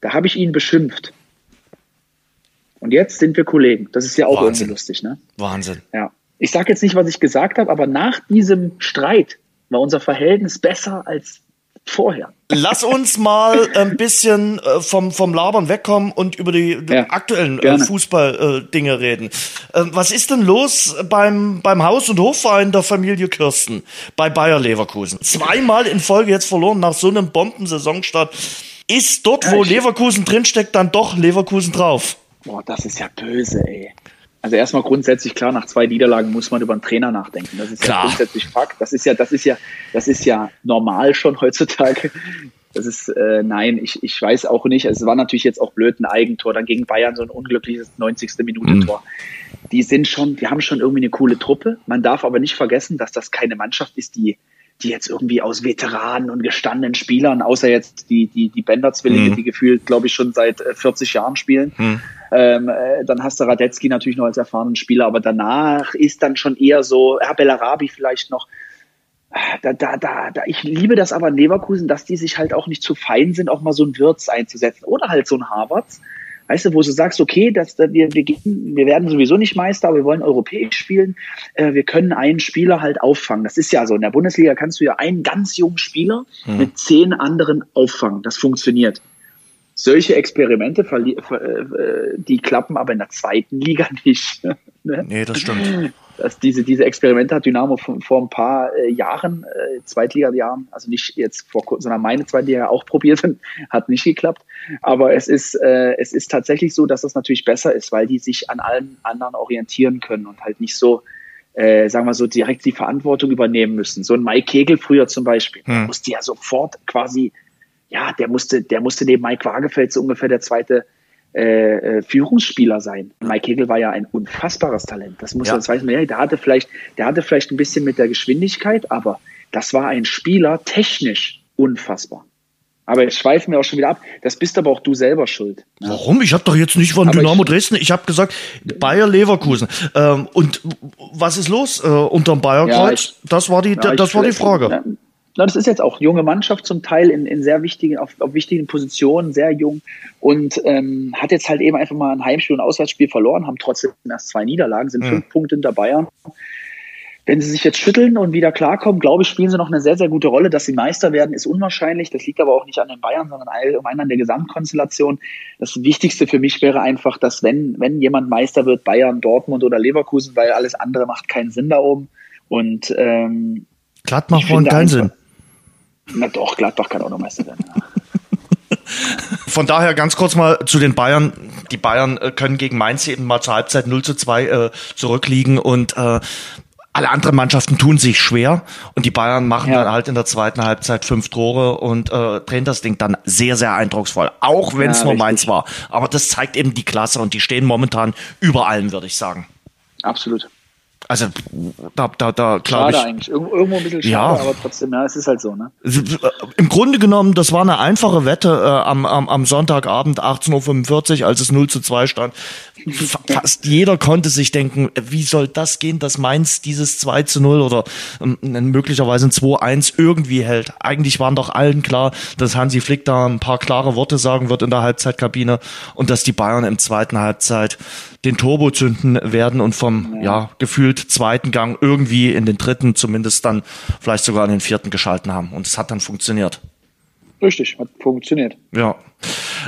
Da habe ich ihn beschimpft. Und jetzt sind wir Kollegen. Das ist ja auch Wahnsinn. irgendwie lustig, ne? Wahnsinn. Ja ich sage jetzt nicht, was ich gesagt habe, aber nach diesem Streit war unser Verhältnis besser als vorher. Lass uns mal ein bisschen äh, vom, vom Labern wegkommen und über die ja, aktuellen äh, Fußball-Dinge äh, reden. was ist denn los beim, beim Haus- und Hofverein der Familie Kirsten bei Bayer Leverkusen? Zweimal in Folge jetzt verloren nach so einem Bombensaisonstart. Ist dort, wo Leverkusen drinsteckt, dann doch Leverkusen drauf? Boah, das ist ja böse, ey. Also erstmal grundsätzlich klar, nach zwei Niederlagen muss man über einen Trainer nachdenken. Das ist klar. ja grundsätzlich Fakt. Das ist ja, das ist ja, das ist ja normal schon heutzutage. Das ist, äh, nein, ich, ich weiß auch nicht. Es war natürlich jetzt auch blöd, ein Eigentor, dann gegen Bayern so ein unglückliches 90. Minute-Tor. Mhm. Die sind schon, die haben schon irgendwie eine coole Truppe. Man darf aber nicht vergessen, dass das keine Mannschaft ist, die, die jetzt irgendwie aus Veteranen und gestandenen Spielern, außer jetzt die, die, die Bender-Zwillinge, mhm. die gefühlt, glaube ich, schon seit 40 äh, Jahren spielen, mhm. Ähm, äh, dann hast du Radetzky natürlich noch als erfahrenen Spieler, aber danach ist dann schon eher so, ja, Bellarabi vielleicht noch. Da, da, da, da, ich liebe das aber in Leverkusen, dass die sich halt auch nicht zu fein sind, auch mal so ein Wirtz einzusetzen oder halt so ein Harvards. Weißt du, wo du sagst, okay, dass wir, wir, gehen, wir werden sowieso nicht Meister, aber wir wollen europäisch spielen. Äh, wir können einen Spieler halt auffangen. Das ist ja so. In der Bundesliga kannst du ja einen ganz jungen Spieler hm. mit zehn anderen auffangen. Das funktioniert. Solche Experimente, äh, die klappen aber in der zweiten Liga nicht. Ne? Nee, das stimmt. Dass diese, diese Experimente hat Dynamo vor, vor ein paar äh, Jahren, äh, Zweitliga-Jahren, also nicht jetzt vor kurzem, sondern meine Zweitliga auch probiert, hat nicht geklappt. Aber es ist, äh, es ist tatsächlich so, dass das natürlich besser ist, weil die sich an allen anderen orientieren können und halt nicht so, äh, sagen wir so, direkt die Verantwortung übernehmen müssen. So ein Mike Kegel früher zum Beispiel, hm. musste ja sofort quasi ja, der musste, der musste neben Mike Waagefeld so ungefähr der zweite äh, äh, Führungsspieler sein. Mike Hegel war ja ein unfassbares Talent. Das muss ja. das weiß man ja. Der hatte vielleicht, der hatte vielleicht ein bisschen mit der Geschwindigkeit, aber das war ein Spieler technisch unfassbar. Aber jetzt schweifen wir auch schon wieder ab. Das bist aber auch du selber schuld. Ja. Warum? Ich habe doch jetzt nicht von aber Dynamo ich, Dresden. Ich habe gesagt Bayer Leverkusen. Ähm, und was ist los äh, unterm Bayerkreuz? Ja, das war die, ja, das war die Frage. Na, das ist jetzt auch junge Mannschaft zum Teil in, in sehr wichtigen, auf, auf wichtigen Positionen, sehr jung und ähm, hat jetzt halt eben einfach mal ein Heimspiel und ein Auswärtsspiel verloren, haben trotzdem erst zwei Niederlagen, sind mhm. fünf Punkte hinter Bayern. Wenn sie sich jetzt schütteln und wieder klarkommen, glaube ich, spielen sie noch eine sehr, sehr gute Rolle. Dass sie Meister werden, ist unwahrscheinlich. Das liegt aber auch nicht an den Bayern, sondern allgemein an der Gesamtkonstellation. Das Wichtigste für mich wäre einfach, dass wenn, wenn jemand Meister wird, Bayern, Dortmund oder Leverkusen, weil alles andere macht keinen Sinn da oben. Und ähm, Gladbach wollen keinen Sinn. Na doch, Gladbach kann auch noch Meister werden. Von daher ganz kurz mal zu den Bayern. Die Bayern äh, können gegen Mainz eben mal zur Halbzeit 0 zu 2 äh, zurückliegen und äh, alle anderen Mannschaften tun sich schwer und die Bayern machen ja. dann halt in der zweiten Halbzeit fünf Tore und äh, drehen das Ding dann sehr, sehr eindrucksvoll. Auch wenn es ja, nur richtig. Mainz war. Aber das zeigt eben die Klasse und die stehen momentan über allem, würde ich sagen. Absolut. Also da, da, da glaube ich. Eigentlich. Irgendwo ein bisschen schade, ja. aber trotzdem, ja, es ist halt so, ne? Äh, Im Grunde genommen, das war eine einfache Wette äh, am, am, am Sonntagabend 18.45 Uhr, als es 0 zu 2 stand. Fast jeder konnte sich denken, wie soll das gehen, dass Mainz dieses 2 zu 0 oder ähm, möglicherweise ein 2-1 irgendwie hält. Eigentlich waren doch allen klar, dass Hansi Flick da ein paar klare Worte sagen wird in der Halbzeitkabine und dass die Bayern im zweiten Halbzeit den Turbo zünden werden und vom ja. gefühlt zweiten Gang irgendwie in den dritten, zumindest dann vielleicht sogar in den vierten geschalten haben. Und es hat dann funktioniert. Richtig, hat funktioniert. Ja.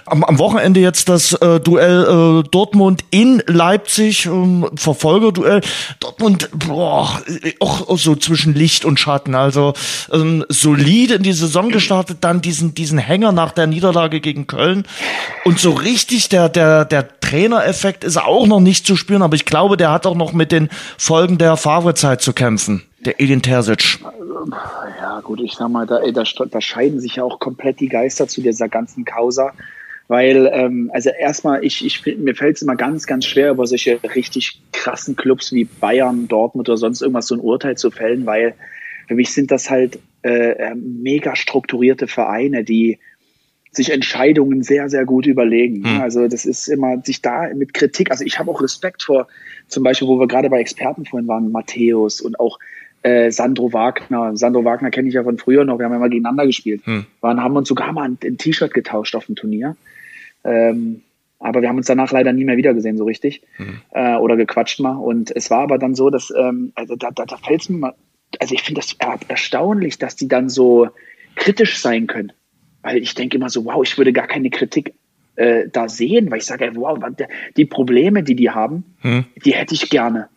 Am, am Wochenende jetzt das äh, Duell äh, Dortmund in Leipzig, ähm, Verfolgerduell. Dortmund, boah, auch, auch so zwischen Licht und Schatten. Also ähm, solide in die Saison gestartet, dann diesen diesen Hänger nach der Niederlage gegen Köln und so richtig der der der Trainereffekt ist auch noch nicht zu spüren, aber ich glaube, der hat auch noch mit den Folgen der Favre-Zeit zu kämpfen. Der Edin Terzic. Ja, gut, ich sag mal, da, da, da scheiden sich ja auch komplett die Geister zu dieser ganzen Causa. Weil, ähm, also erstmal, ich, ich mir fällt es immer ganz, ganz schwer, über solche richtig krassen Clubs wie Bayern, Dortmund oder sonst irgendwas so ein Urteil zu fällen, weil für mich sind das halt äh, ähm, mega strukturierte Vereine, die sich Entscheidungen sehr, sehr gut überlegen. Hm. Also das ist immer sich da mit Kritik. Also ich habe auch Respekt vor, zum Beispiel, wo wir gerade bei Experten vorhin waren, Matthäus und auch äh, Sandro Wagner. Sandro Wagner kenne ich ja von früher noch. Wir haben ja mal gegeneinander gespielt. Hm. Waren, haben uns sogar mal ein, ein T-Shirt getauscht auf dem Turnier. Ähm, aber wir haben uns danach leider nie mehr wiedergesehen, so richtig. Mhm. Äh, oder gequatscht mal. Und es war aber dann so, dass, ähm, also da, da, da fällt es mir mal, also ich finde das erstaunlich, dass die dann so kritisch sein können. Weil ich denke immer so, wow, ich würde gar keine Kritik äh, da sehen, weil ich sage, wow, die Probleme, die die haben, mhm. die hätte ich gerne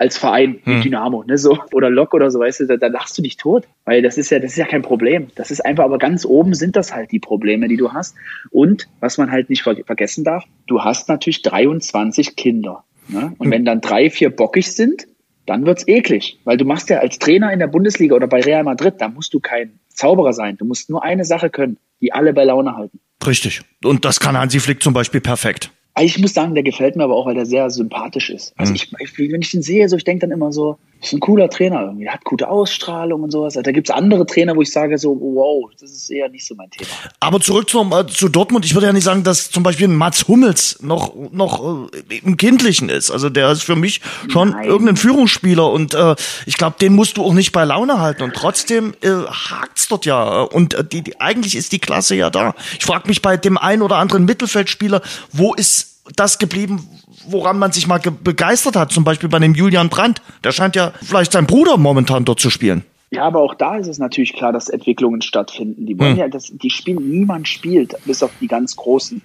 als Verein hm. Dynamo, ne, so oder Lok oder so, weißt du, da, da lachst du dich tot, weil das ist ja, das ist ja kein Problem. Das ist einfach, aber ganz oben sind das halt die Probleme, die du hast. Und was man halt nicht ver vergessen darf, du hast natürlich 23 Kinder. Ne? Und hm. wenn dann drei, vier bockig sind, dann wird's eklig, weil du machst ja als Trainer in der Bundesliga oder bei Real Madrid, da musst du kein Zauberer sein. Du musst nur eine Sache können, die alle bei Laune halten. Richtig. Und das kann Hansi Flick zum Beispiel perfekt. Ich muss sagen, der gefällt mir aber auch, weil der sehr sympathisch ist. Also mhm. ich, wenn ich den sehe, so ich denke dann immer so, ist ein cooler Trainer irgendwie, der hat gute Ausstrahlung und sowas. Da gibt's andere Trainer, wo ich sage so, wow, das ist eher nicht so mein Thema. Aber zurück zum, äh, zu Dortmund, ich würde ja nicht sagen, dass zum Beispiel Mats Hummels noch, noch äh, im Kindlichen ist. Also der ist für mich schon Nein. irgendein Führungsspieler und äh, ich glaube, den musst du auch nicht bei Laune halten. Und trotzdem äh, hakt's dort ja. Und äh, die, die, eigentlich ist die Klasse ja da. Ich frage mich bei dem einen oder anderen Mittelfeldspieler, wo ist das geblieben, woran man sich mal begeistert hat, zum Beispiel bei dem Julian Brandt. Der scheint ja vielleicht sein Bruder momentan dort zu spielen. Ja, aber auch da ist es natürlich klar, dass Entwicklungen stattfinden. Die wollen hm. ja, dass die spielen, niemand spielt, bis auf die ganz Großen.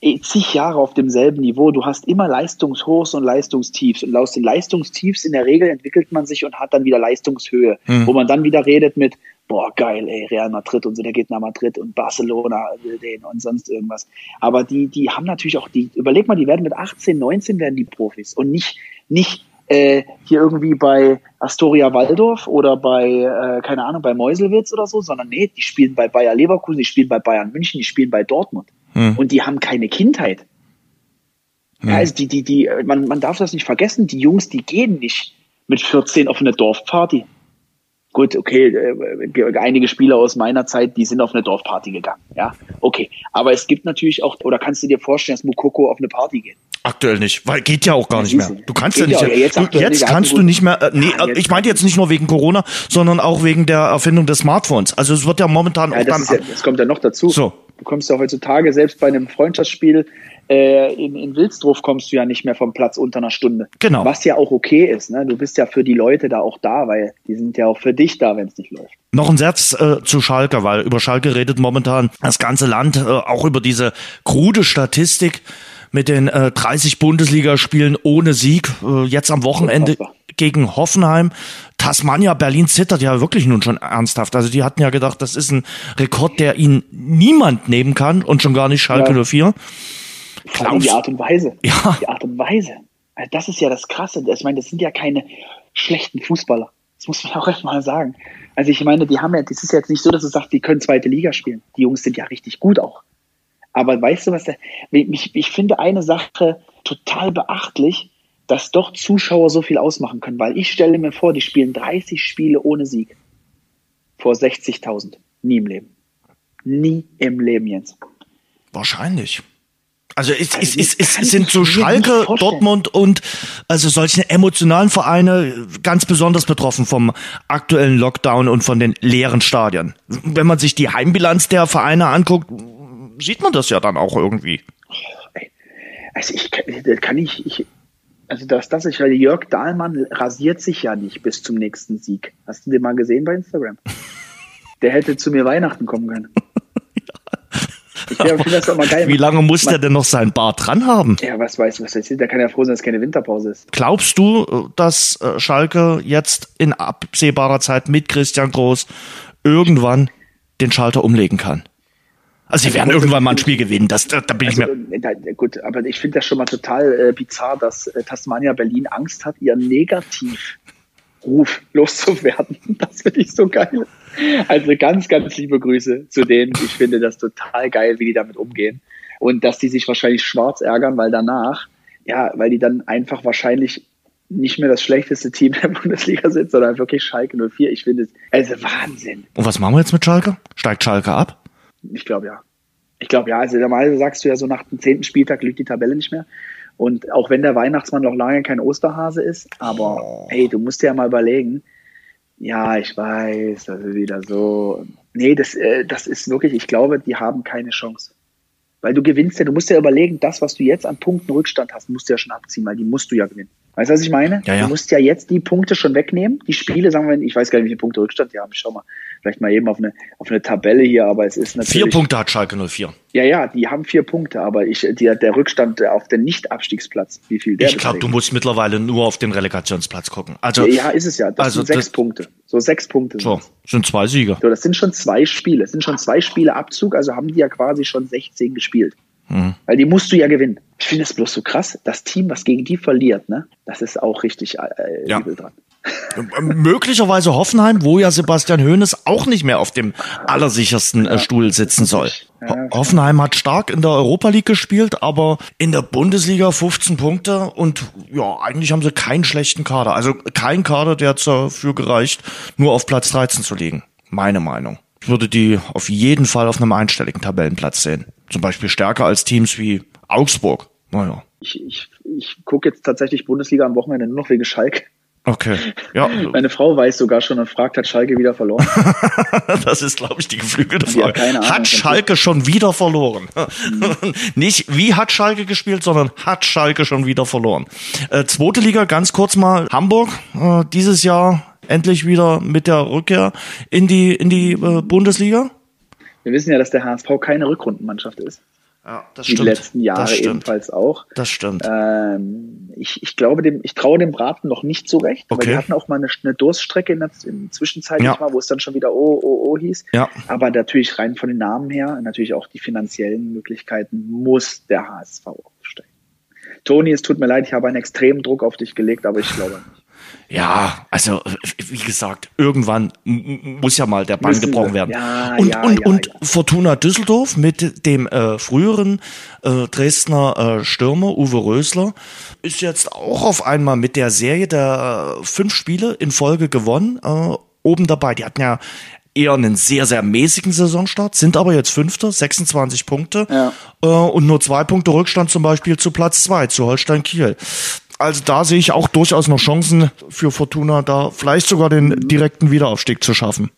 Eh, zig Jahre auf demselben Niveau. Du hast immer Leistungshochs und Leistungstiefs. Und aus den Leistungstiefs in der Regel entwickelt man sich und hat dann wieder Leistungshöhe, hm. wo man dann wieder redet mit, boah, geil, ey, Real Madrid und so, der geht nach Madrid und Barcelona will den und sonst irgendwas. Aber die, die haben natürlich auch die, überleg mal, die werden mit 18, 19 werden die Profis und nicht, nicht äh, hier irgendwie bei Astoria Waldorf oder bei, äh, keine Ahnung, bei Meuselwitz oder so, sondern nee, die spielen bei Bayer Leverkusen, die spielen bei Bayern München, die spielen bei Dortmund. Hm. Und die haben keine Kindheit. Hm. Also die, die, die, man, man darf das nicht vergessen, die Jungs, die gehen nicht mit 14 auf eine Dorfparty. Gut, okay, äh, einige Spieler aus meiner Zeit, die sind auf eine Dorfparty gegangen. Ja, okay. Aber es gibt natürlich auch, oder kannst du dir vorstellen, dass Mukoko auf eine Party geht? Aktuell nicht, weil geht ja auch gar nicht mehr. Du kannst ja nicht. Ja, jetzt, du, jetzt kannst du nicht mehr. Äh, nee, ja, ich meinte jetzt nicht nur wegen Corona, sondern auch wegen der Erfindung des Smartphones. Also es wird ja momentan ja, auch das, dann, ja, das kommt ja noch dazu. So. Du kommst ja heutzutage selbst bei einem Freundschaftsspiel äh, in, in Wilsdruff kommst du ja nicht mehr vom Platz unter einer Stunde. Genau. Was ja auch okay ist. Ne? Du bist ja für die Leute da auch da, weil die sind ja auch für dich da, wenn es nicht läuft. Noch ein Satz äh, zu Schalke, weil über Schalke redet momentan das ganze Land äh, auch über diese krude Statistik mit den äh, 30 Bundesligaspielen ohne Sieg. Äh, jetzt am Wochenende gegen Hoffenheim. Tasmania, Berlin zittert ja wirklich nun schon ernsthaft. Also die hatten ja gedacht, das ist ein Rekord, der ihnen niemand nehmen kann und schon gar nicht Schalke ja. 04. Glaubst, die Art und Weise. Ja. Die Art und Weise. Also das ist ja das Krasse. Ich meine, das sind ja keine schlechten Fußballer. Das muss man auch erstmal sagen. Also ich meine, die haben ja, das ist jetzt nicht so, dass du sagst, die können zweite Liga spielen. Die Jungs sind ja richtig gut auch. Aber weißt du was, ich, ich finde eine Sache total beachtlich. dass doch Zuschauer so viel ausmachen können, weil ich stelle mir vor, die spielen 30 Spiele ohne Sieg vor 60.000. Nie im Leben. Nie im Leben, Jens. Wahrscheinlich. Also es, es, es, es sind so Schalke, Dortmund und also solche emotionalen Vereine ganz besonders betroffen vom aktuellen Lockdown und von den leeren Stadien. Wenn man sich die Heimbilanz der Vereine anguckt, sieht man das ja dann auch irgendwie. Also ich kann ich, ich also das, das ich, weil Jörg Dahlmann rasiert sich ja nicht bis zum nächsten Sieg. Hast du den mal gesehen bei Instagram? Der hätte zu mir Weihnachten kommen können. Ich finde das doch mal geil. Wie lange muss der denn noch seinen Bart dran haben? Ja, was weiß, was weiß ich. Der kann ja froh sein, dass es keine Winterpause ist. Glaubst du, dass äh, Schalke jetzt in absehbarer Zeit mit Christian Groß irgendwann den Schalter umlegen kann? Also sie also werden irgendwann mal ein Spiel gewinnen, das, da, da bin also, ich mir. Da, gut, aber ich finde das schon mal total äh, bizarr, dass äh, Tasmania Berlin Angst hat, ihren Negativruf loszuwerden. Das finde ich so geil. Also ganz, ganz liebe Grüße zu denen. Ich finde das total geil, wie die damit umgehen. Und dass die sich wahrscheinlich schwarz ärgern, weil danach, ja, weil die dann einfach wahrscheinlich nicht mehr das schlechteste Team der Bundesliga sind, sondern wirklich Schalke 04. Ich finde es, also Wahnsinn. Und was machen wir jetzt mit Schalke? Steigt Schalke ab? Ich glaube ja. Ich glaube ja. Also normalerweise sagst du ja so nach dem zehnten Spieltag lügt die Tabelle nicht mehr. Und auch wenn der Weihnachtsmann noch lange kein Osterhase ist, aber oh. hey, du musst dir ja mal überlegen, ja, ich weiß, das ist wieder so. Nee, das, äh, das ist wirklich, ich glaube, die haben keine Chance. Weil du gewinnst ja, du musst ja überlegen, das, was du jetzt an Punkten Rückstand hast, musst du ja schon abziehen, weil die musst du ja gewinnen. Weißt du, was ich meine? Ja, ja. Du musst ja jetzt die Punkte schon wegnehmen. Die Spiele, sagen wir, ich weiß gar nicht, wie viele Punkte Rückstand die haben. Ich schau mal, vielleicht mal eben auf eine, auf eine Tabelle hier, aber es ist natürlich. Vier Punkte hat Schalke 04. Ja, ja, die haben vier Punkte, aber ich, die, der Rückstand auf den Nicht-Abstiegsplatz, wie viel der Ich glaube, du musst mittlerweile nur auf den Relegationsplatz gucken. Also, ja, ja ist es ja. Das also sind sechs das, Punkte. So sechs Punkte. So, sind zwei Sieger. So, das sind schon zwei Spiele. Es sind schon zwei Spiele Abzug, also haben die ja quasi schon 16 gespielt. Mhm. Weil die musst du ja gewinnen. Ich finde es bloß so krass. Das Team, was gegen die verliert, ne, das ist auch richtig äh, ja. übel dran. Möglicherweise Hoffenheim, wo ja Sebastian Hoeneß auch nicht mehr auf dem allersichersten äh, Stuhl sitzen soll. Ja, Hoffenheim hat stark in der Europa League gespielt, aber in der Bundesliga 15 Punkte und ja, eigentlich haben sie keinen schlechten Kader. Also kein Kader, der dafür gereicht, nur auf Platz 13 zu liegen. Meine Meinung. Ich würde die auf jeden Fall auf einem einstelligen Tabellenplatz sehen. Zum Beispiel stärker als Teams wie Augsburg. Naja. Ich, ich, ich gucke jetzt tatsächlich Bundesliga am Wochenende nur noch wegen Schalke. Okay. Ja. Meine Frau weiß sogar schon und fragt, hat Schalke wieder verloren? das ist, glaube ich, die geflügelte Frage. Hat, hat Schalke schon wieder verloren? Mhm. Nicht wie hat Schalke gespielt, sondern hat Schalke schon wieder verloren. Äh, zweite Liga, ganz kurz mal. Hamburg, äh, dieses Jahr endlich wieder mit der Rückkehr in die, in die äh, Bundesliga. Wir wissen ja, dass der HSV keine Rückrundenmannschaft ist. Ja, das die stimmt. letzten Jahre ebenfalls auch. Das stimmt. Ähm, ich, ich glaube, dem, ich traue dem Braten noch nicht so recht, okay. weil die hatten auch mal eine, eine Durststrecke in der, in Zwischenzeit, ja. mal, wo es dann schon wieder oh, oh, oh hieß. Ja. Aber natürlich rein von den Namen her, natürlich auch die finanziellen Möglichkeiten, muss der HSV aufsteigen. Toni, es tut mir leid, ich habe einen extremen Druck auf dich gelegt, aber ich glaube nicht. Ja, also wie gesagt, irgendwann muss ja mal der Bann gebrochen werden. Ja, und ja, und, ja, und Fortuna Düsseldorf mit dem äh, früheren äh, Dresdner äh, Stürmer Uwe Rösler ist jetzt auch auf einmal mit der Serie der äh, fünf Spiele in Folge gewonnen, äh, oben dabei. Die hatten ja eher einen sehr, sehr mäßigen Saisonstart, sind aber jetzt Fünfter, 26 Punkte ja. äh, und nur zwei Punkte Rückstand zum Beispiel zu Platz zwei, zu Holstein Kiel. Also da sehe ich auch durchaus noch Chancen für Fortuna, da vielleicht sogar den direkten Wiederaufstieg zu schaffen.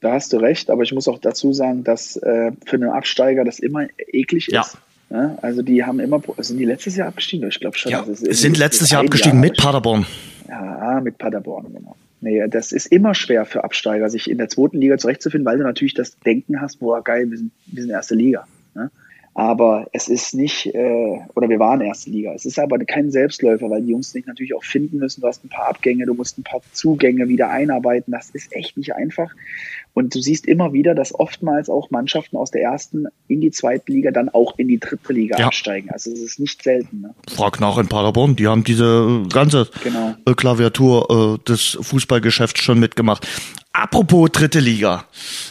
Da hast du recht, aber ich muss auch dazu sagen, dass äh, für einen Absteiger das immer eklig ja. ist. Ja, also die haben immer, sind die letztes Jahr abgestiegen? Ich glaube schon. Ja, sind letztes Jahr abgestiegen Jahr mit Paderborn. Ja, mit Paderborn, genau. Nee, das ist immer schwer für Absteiger, sich in der zweiten Liga zurechtzufinden, weil du natürlich das Denken hast, boah, geil, wir sind, wir sind erste Liga. Ne? Aber es ist nicht, äh, oder wir waren erste Liga. Es ist aber kein Selbstläufer, weil die Jungs sich natürlich auch finden müssen. Du hast ein paar Abgänge, du musst ein paar Zugänge wieder einarbeiten. Das ist echt nicht einfach. Und du siehst immer wieder, dass oftmals auch Mannschaften aus der ersten in die zweite Liga dann auch in die dritte Liga ja. absteigen. Also es ist nicht selten. Ne? Frag nach in Paderborn, die haben diese ganze genau. Klaviatur äh, des Fußballgeschäfts schon mitgemacht. Apropos dritte Liga.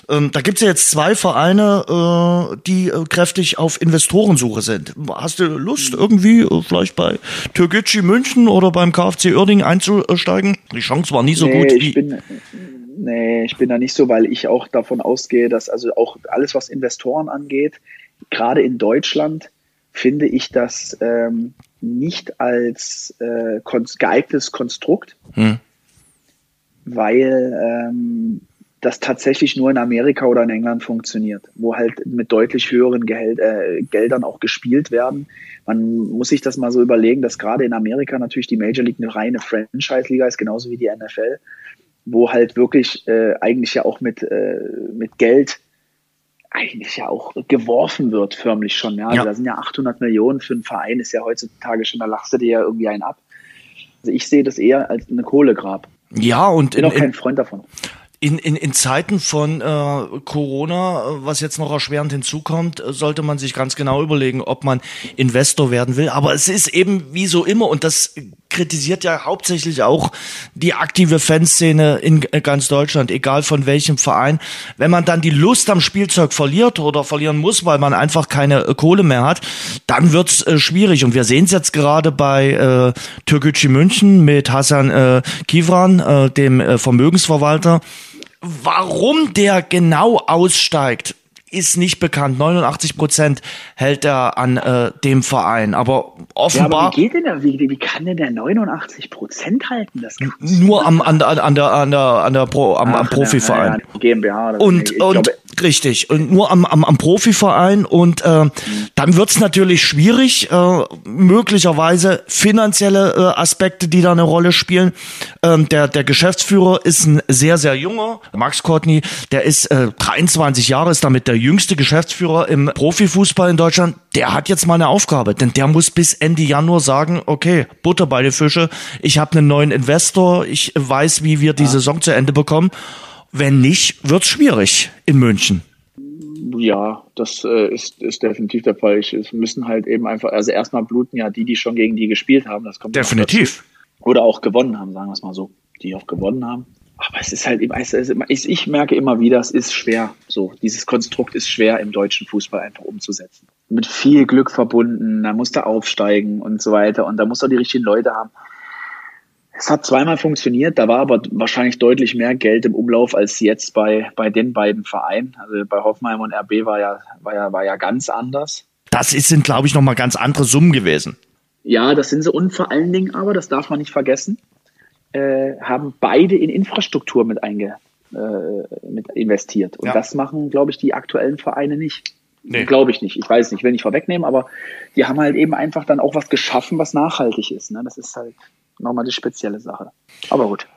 Ähm, da gibt's ja jetzt zwei Vereine, äh, die äh, kräftig auf Investorensuche sind. Hast du Lust, irgendwie äh, vielleicht bei Türkgücü München oder beim KfC Uerdingen einzusteigen? Die Chance war nie so nee, gut. Ich bin, nee, ich bin da nicht so, weil ich auch davon ausgehe, dass also auch alles, was Investoren angeht, gerade in Deutschland, finde ich das ähm, nicht als äh, geeignetes Konstrukt. Hm weil ähm, das tatsächlich nur in Amerika oder in England funktioniert, wo halt mit deutlich höheren Gehalt, äh, Geldern auch gespielt werden. Man muss sich das mal so überlegen, dass gerade in Amerika natürlich die Major League eine reine Franchise-Liga ist, genauso wie die NFL, wo halt wirklich äh, eigentlich ja auch mit, äh, mit Geld eigentlich ja auch geworfen wird, förmlich schon. Ja? Also ja. da sind ja 800 Millionen für einen Verein, ist ja heutzutage schon, da lachst du dir ja irgendwie einen ab. Also ich sehe das eher als eine Kohlegrab. Ja, und bin in, auch kein Freund davon. In, in, in Zeiten von äh, Corona, was jetzt noch erschwerend hinzukommt, sollte man sich ganz genau überlegen, ob man Investor werden will. Aber es ist eben wie so immer, und das kritisiert ja hauptsächlich auch die aktive Fanszene in ganz Deutschland, egal von welchem Verein. Wenn man dann die Lust am Spielzeug verliert oder verlieren muss, weil man einfach keine äh, Kohle mehr hat, dann wird's äh, schwierig. Und wir sehen es jetzt gerade bei äh, Türkgücü München mit Hasan äh, Kivran, äh, dem äh, Vermögensverwalter Warum der genau aussteigt, ist nicht bekannt. 89 Prozent hält er an äh, dem Verein, aber offenbar. Ja, aber wie geht denn da, wie, wie kann denn der 89 Prozent halten? Das nur am an, an, an der an der an der Pro, am, Ach, am Profiverein. Ja, ja, GmbH. und und glaube, richtig und nur am am, am Profiverein und äh, dann wird's natürlich schwierig, äh, möglicherweise finanzielle äh, Aspekte, die da eine Rolle spielen. Ähm, der der Geschäftsführer ist ein sehr sehr junger Max Courtney, der ist äh, 23 Jahre, ist damit der jüngste Geschäftsführer im Profifußball in Deutschland, der hat jetzt mal eine Aufgabe, denn der muss bis Ende Januar sagen, okay, Butter bei den Fische, ich habe einen neuen Investor, ich weiß, wie wir die ja. Saison zu Ende bekommen. Wenn nicht, wird's schwierig in München. Ja, das äh, ist, ist definitiv der Fall. Ich, es müssen halt eben einfach, also erstmal bluten ja die, die schon gegen die gespielt haben. Das kommt definitiv. Oder auch gewonnen haben, sagen wir es mal so. Die auch gewonnen haben. Aber es ist halt immer, ich, ich merke immer wieder, es ist schwer. So, dieses Konstrukt ist schwer im deutschen Fußball einfach umzusetzen. Mit viel Glück verbunden, da muss er aufsteigen und so weiter und da muss er die richtigen Leute haben. Es hat zweimal funktioniert, da war aber wahrscheinlich deutlich mehr Geld im Umlauf als jetzt bei, bei den beiden Vereinen. Also bei Hoffenheim und RB war ja, war ja, war ja ganz anders. Das sind, glaube ich, nochmal ganz andere Summen gewesen. Ja, das sind sie und vor allen Dingen aber, das darf man nicht vergessen, äh, haben beide in Infrastruktur mit, einge, äh, mit investiert. Und ja. das machen, glaube ich, die aktuellen Vereine nicht. Nee. Glaube ich nicht. Ich weiß nicht, will nicht vorwegnehmen, aber die haben halt eben einfach dann auch was geschaffen, was nachhaltig ist. Ne? Das ist halt nochmal die spezielle Sache. Aber gut.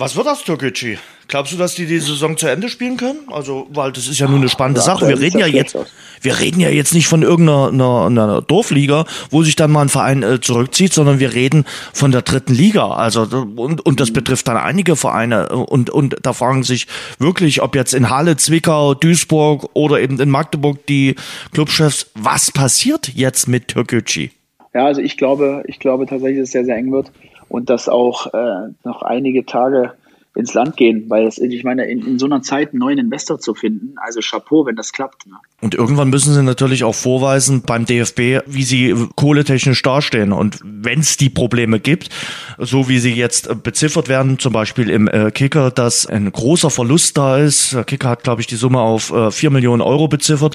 Was wird das, Türkgücü? Glaubst du, dass die die Saison zu Ende spielen können? Also, weil das ist ja nur eine spannende ja, Sache. Wir reden ja jetzt, wir reden ja jetzt nicht von irgendeiner einer, einer Dorfliga, wo sich dann mal ein Verein äh, zurückzieht, sondern wir reden von der dritten Liga. Also, und, und das betrifft dann einige Vereine. Und, und da fragen sich wirklich, ob jetzt in Halle, Zwickau, Duisburg oder eben in Magdeburg die Clubchefs, was passiert jetzt mit Türkgücü? Ja, also ich glaube, ich glaube tatsächlich, dass es sehr, sehr eng wird und dass auch äh, noch einige Tage ins Land gehen, weil es, ich meine, in, in, so einer Zeit einen neuen Investor zu finden, also Chapeau, wenn das klappt. Ne? Und irgendwann müssen sie natürlich auch vorweisen beim DFB, wie sie kohletechnisch dastehen. Und wenn es die Probleme gibt, so wie sie jetzt beziffert werden, zum Beispiel im äh, Kicker, dass ein großer Verlust da ist, Kicker hat, glaube ich, die Summe auf äh, 4 Millionen Euro beziffert,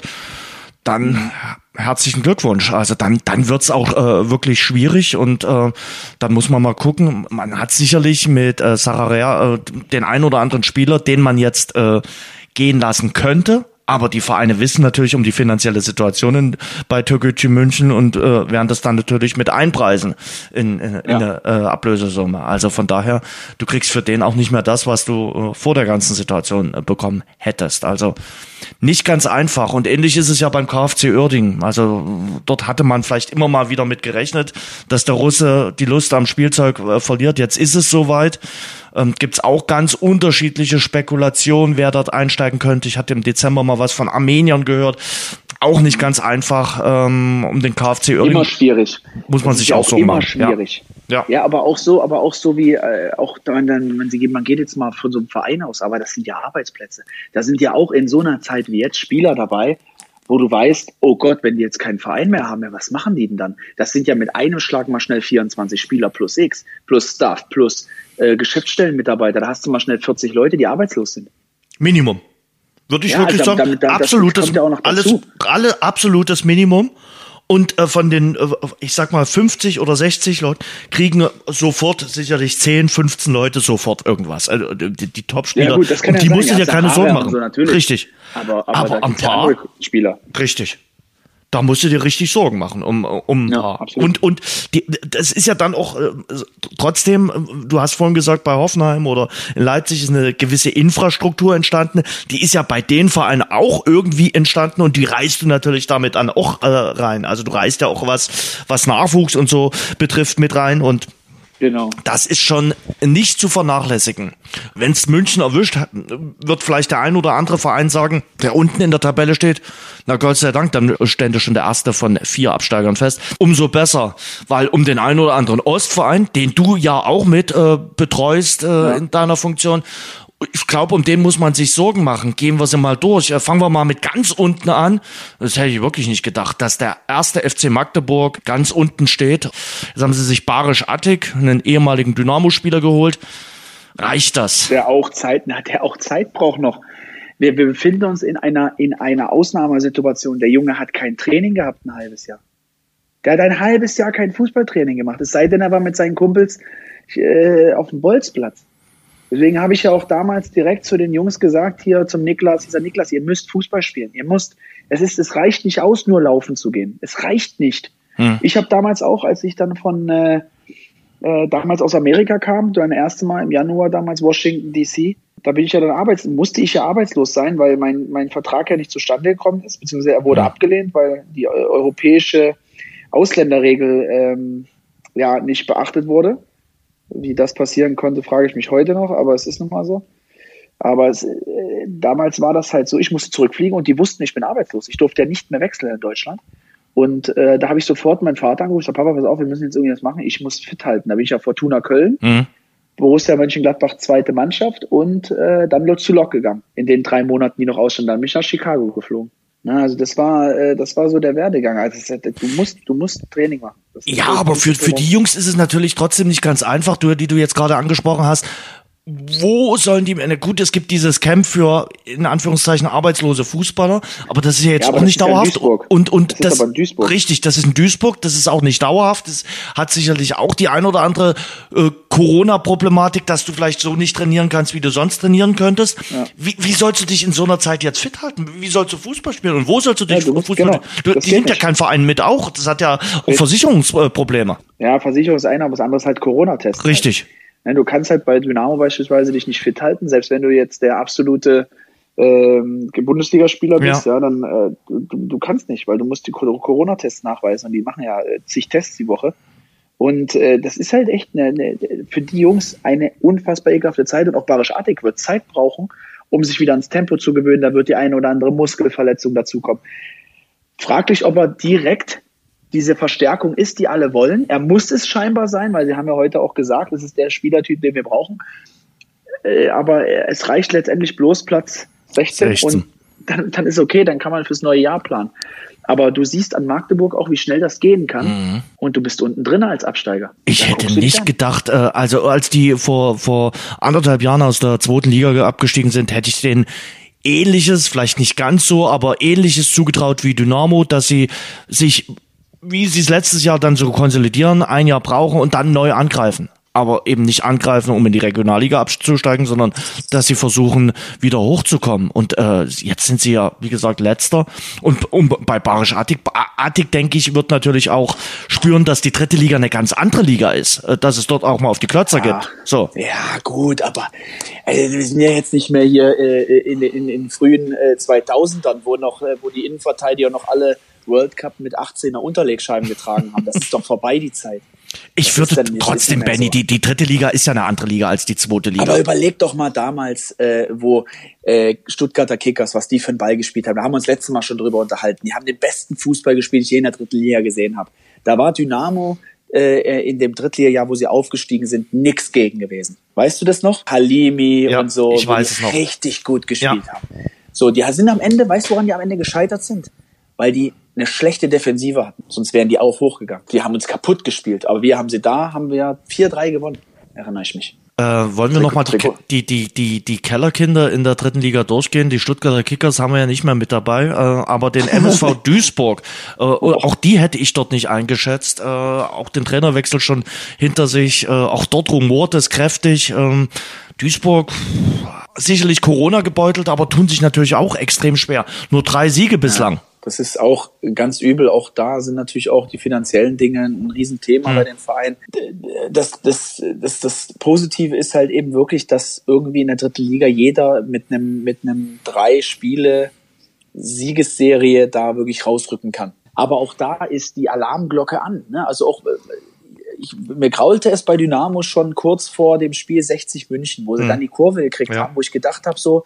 dann herzlichen Glückwunsch. Also dann, dann wird's auch äh, wirklich schwierig und äh, dann muss man mal gucken. Man hat sicherlich mit äh, Sararea äh, den einen oder anderen Spieler, den man jetzt äh, gehen lassen könnte. Aber die Vereine wissen natürlich um die finanzielle Situation in, bei Türkgücü München und äh, werden das dann natürlich mit einpreisen in, in, in der äh, Ablösesumme. Also von daher, du kriegst für den auch nicht mehr das, was du äh, vor der ganzen Situation äh, bekommen hättest. Also nicht ganz einfach. Und ähnlich ist es ja beim KfC Uerdingen. Also dort hatte man vielleicht immer mal wieder mit gerechnet, dass der Russe die Lust am Spielzeug äh, verliert. Jetzt ist es soweit. Ähm, Gibt es auch ganz unterschiedliche Spekulationen, wer dort einsteigen könnte. Ich hatte im Dezember mal was von Armeniern gehört. Auch nicht ganz einfach ähm, um den KfC Immer Uerdingen. schwierig. Muss man Das sich ja auch so immer machen. schwierig. Ja. Ja, aber auch so, aber auch so wie äh, auch dann, dann, wenn sie gehen, man geht jetzt mal von so einem Verein aus, aber das sind ja Arbeitsplätze. Da sind ja auch in so einer Zeit wie jetzt Spieler dabei, wo du weißt, oh Gott, wenn die jetzt keinen Verein mehr haben, ja, was machen die denn dann? Das sind ja mit einem Schlag mal schnell 24 Spieler plus X, plus Staff, plus äh, Geschäftsstellenmitarbeiter. Da hast du mal schnell 40 Leute, die arbeitslos sind. Minimum. Würde ich Ja, wirklich da- sagen, damit- da- das absolutes, alles, alle absolutes Minimum. Und äh, von den, äh, ich sag mal, 50 oder 60 Leuten kriegen sofort sicherlich 10, 15 Leute sofort irgendwas. Also die, die Top-Spieler. Ja, gut, das kann und ja die musst du Ja, dir keine Sorgen machen. so, natürlich. Richtig. Aber, aber, Aber ja Paar- Spieler. Richtig. Da musst du dir richtig Sorgen machen um um Ja, und und die, das ist ja dann auch äh, trotzdem äh, du hast vorhin gesagt bei Hoffenheim oder in Leipzig ist eine gewisse Infrastruktur entstanden die ist ja bei den Vereinen auch irgendwie entstanden und die reißt du natürlich damit dann auch äh, rein. Also du reißt ja auch was was Nachwuchs und so betrifft mit rein und Genau. das ist schon nicht zu vernachlässigen. Wenn es München erwischt, wird vielleicht der ein oder andere Verein sagen, der unten in der Tabelle steht, na Gott sei Dank, dann stände schon der erste von vier Absteigern fest. Umso besser, weil um den einen oder anderen Ostverein, den du ja auch mit äh, betreust äh, in deiner Funktion, ich glaube, um den muss man sich Sorgen machen. Gehen wir sie mal durch. Äh, Fangen wir mal mit ganz unten an. Das hätte ich wirklich nicht gedacht, dass der erste FC Magdeburg ganz unten steht. Jetzt haben sie sich Barisch Attik, einen ehemaligen Dynamo-Spieler geholt. Reicht das? der auch Zeit, na, der auch Zeit braucht noch. Wir, wir befinden uns in einer, in einer Ausnahmesituation. Der Junge hat kein Training gehabt ein halbes Jahr. Der hat ein halbes Jahr kein Fußballtraining gemacht. Es sei denn, er war mit seinen Kumpels äh, auf dem Bolzplatz. Deswegen habe ich ja auch damals direkt zu den Jungs gesagt, hier zum Niklas, dieser Niklas, ihr müsst Fußball spielen. Ihr müsst, es ist, es reicht nicht aus, nur laufen zu gehen. Es reicht nicht. Hm. Ich habe damals auch, als ich dann von äh, äh, damals aus Amerika kam, dann erste Mal im Januar damals Washington DC. Da bin ich ja dann arbeits musste ich ja arbeitslos sein, weil mein, mein Vertrag ja nicht zustande gekommen ist, beziehungsweise er wurde Ja. abgelehnt, weil die eu- europäische Ausländerregel ähm, ja nicht beachtet wurde. Wie das passieren konnte, frage ich mich heute noch, aber es ist nun mal so. Aber es, äh, damals war das halt so, ich musste zurückfliegen und die wussten, ich bin arbeitslos. Ich durfte ja nicht mehr wechseln in Deutschland. Und äh, da habe ich sofort meinen Vater angerufen, ich sag, Papa, pass auf, wir müssen jetzt irgendwas machen. Ich muss fit halten. Da bin ich ja Fortuna Köln, Hm. Borussia Mönchengladbach zweite Mannschaft und äh, dann zu Lok gegangen. In den drei Monaten, die noch ausstanden, dann bin ich nach Chicago geflogen. Na, also das war, äh, das war so der Werdegang. Also du musst, du musst Training machen. Ja, aber für, für die Jungs ist es natürlich trotzdem nicht ganz einfach, du, die du jetzt gerade angesprochen hast. Wo sollen die, na gut, es gibt dieses Camp für, in Anführungszeichen, arbeitslose Fußballer, aber das ist ja jetzt Ja, auch das nicht ja dauerhaft. Und, und Das Duisburg. richtig, das ist in Duisburg, das ist auch nicht dauerhaft. Das hat sicherlich auch die ein oder andere äh, Corona-Problematik, dass du vielleicht so nicht trainieren kannst, wie du sonst trainieren könntest. Wie, wie sollst du dich in so einer Zeit jetzt fit halten? Wie sollst du Fußball spielen? Und wo sollst du dich Ja, du musst- Fußball genau. Du, Das die sind ja kein Verein mit auch. Das hat ja auch Versicherungsprobleme. Ja, Versicherung ist einer, aber das andere ist halt Corona-Test. Richtig. Ne, du kannst halt bei Dynamo beispielsweise dich nicht fit halten, selbst wenn du jetzt der absolute ähm, Bundesligaspieler bist, ja, dann äh, du, du kannst nicht, weil du musst die Co- Corona-Tests nachweisen und die machen ja äh, zig Tests die Woche. Und äh, das ist halt echt eine, eine, für die Jungs eine unfassbar ekelhafte Zeit und auch Barisch Attik wird Zeit brauchen, um sich wieder ans Tempo zu gewöhnen. Da wird die eine oder andere Muskelverletzung dazukommen. Frag dich, ob er direkt diese Verstärkung ist, die alle wollen. Er muss es scheinbar sein, weil sie haben ja heute auch gesagt, es ist der Spielertyp, den wir brauchen. Äh, aber es reicht letztendlich bloß Platz 16, 16. und dann, dann ist okay, dann kann man fürs neue Jahr planen. Aber du siehst an Magdeburg auch, wie schnell das gehen kann. Und du bist unten drin als Absteiger. Ich Da hätte nicht gedacht, äh, also als die vor, vor anderthalb Jahren aus der zweiten Liga abgestiegen sind, hätte ich denen ähnliches, vielleicht nicht ganz so, aber ähnliches zugetraut wie Dynamo, dass sie sich, wie sie es letztes Jahr dann so konsolidieren, ein Jahr brauchen und dann neu angreifen. Aber eben nicht angreifen, um in die Regionalliga abzusteigen, sondern dass sie versuchen, wieder hochzukommen. Und äh, jetzt sind sie ja, wie gesagt, letzter. Und um, bei Barisch Attik, Attik, denke ich, wird natürlich auch spüren, dass die dritte Liga eine ganz andere Liga ist. Äh, Dass es dort auch mal auf die Klötzer gibt. So. Ja, gut, aber äh, wir sind ja jetzt nicht mehr hier äh, in, in, in frühen äh, 2000ern, wo noch, äh, wo die Innenverteidiger noch alle World Cup mit 18er Unterlegscheiben getragen haben. Das ist doch vorbei, die Zeit. Ich würde dann, trotzdem, Benny, so. die, die dritte Liga ist ja eine andere Liga als die zweite Liga. Aber überleg doch mal damals, äh, wo äh, Stuttgarter Kickers, was die für einen Ball gespielt haben. Da haben wir uns letztes Mal schon drüber unterhalten. Die haben den besten Fußball gespielt, den ich je in der dritten Liga gesehen habe. Da war Dynamo äh, in dem Drittligajahr, wo sie aufgestiegen sind, nix gegen gewesen. Weißt du das noch? Halimi ja, und so, ich weiß es noch. richtig gut gespielt ja. haben. So, die sind am Ende, weißt du, woran die am Ende gescheitert sind? Weil die eine schlechte Defensive hatten. Sonst wären die auch hochgegangen. Die haben uns kaputt gespielt. Aber wir haben sie da, haben wir 4-3 gewonnen. Erinnere ich mich. Äh, wollen wir nochmal die, die, die, die, die Kellerkinder in der dritten Liga durchgehen? Die Stuttgarter Kickers haben wir ja nicht mehr mit dabei, äh, aber den MSV Duisburg, äh, auch die hätte ich dort nicht eingeschätzt. Äh, auch den Trainerwechsel schon hinter sich, äh, auch dort rumort es kräftig. Ähm, Duisburg sicherlich Corona gebeutelt, aber tun sich natürlich auch extrem schwer. Nur drei Siege bislang. Ja. Das ist auch ganz übel. Auch da sind natürlich auch die finanziellen Dinge ein Riesenthema mhm. bei den Vereinen. Das, das, das, das Positive ist halt eben wirklich, dass irgendwie in der dritten Liga jeder mit einem, mit einem drei Spiele Siegesserie da wirklich rausrücken kann. Aber auch da ist die Alarmglocke an. Ne? Also auch ich, mir graulte es bei Dynamo schon kurz vor dem Spiel 60 München, wo sie mhm. dann die Kurve gekriegt ja. haben, wo ich gedacht habe, so,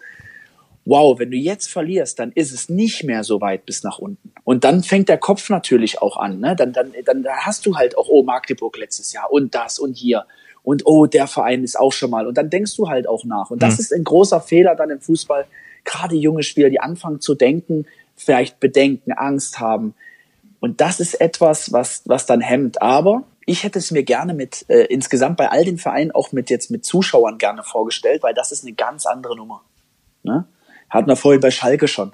wow, wenn du jetzt verlierst, dann ist es nicht mehr so weit bis nach unten. Und dann fängt der Kopf natürlich auch an. Ne? Dann, dann, dann hast du halt auch, oh, Magdeburg letztes Jahr und das und hier. Und oh, der Verein ist auch schon mal. Und dann denkst du halt auch nach. Und das mhm. ist ein großer Fehler dann im Fußball. Gerade junge Spieler, die anfangen zu denken, vielleicht bedenken, Angst haben. Und das ist etwas, was, was dann hemmt. Aber ich hätte es mir gerne mit äh, insgesamt bei all den Vereinen auch mit jetzt mit Zuschauern gerne vorgestellt, weil das ist eine ganz andere Nummer. Ne? Hatten wir vorhin bei Schalke schon.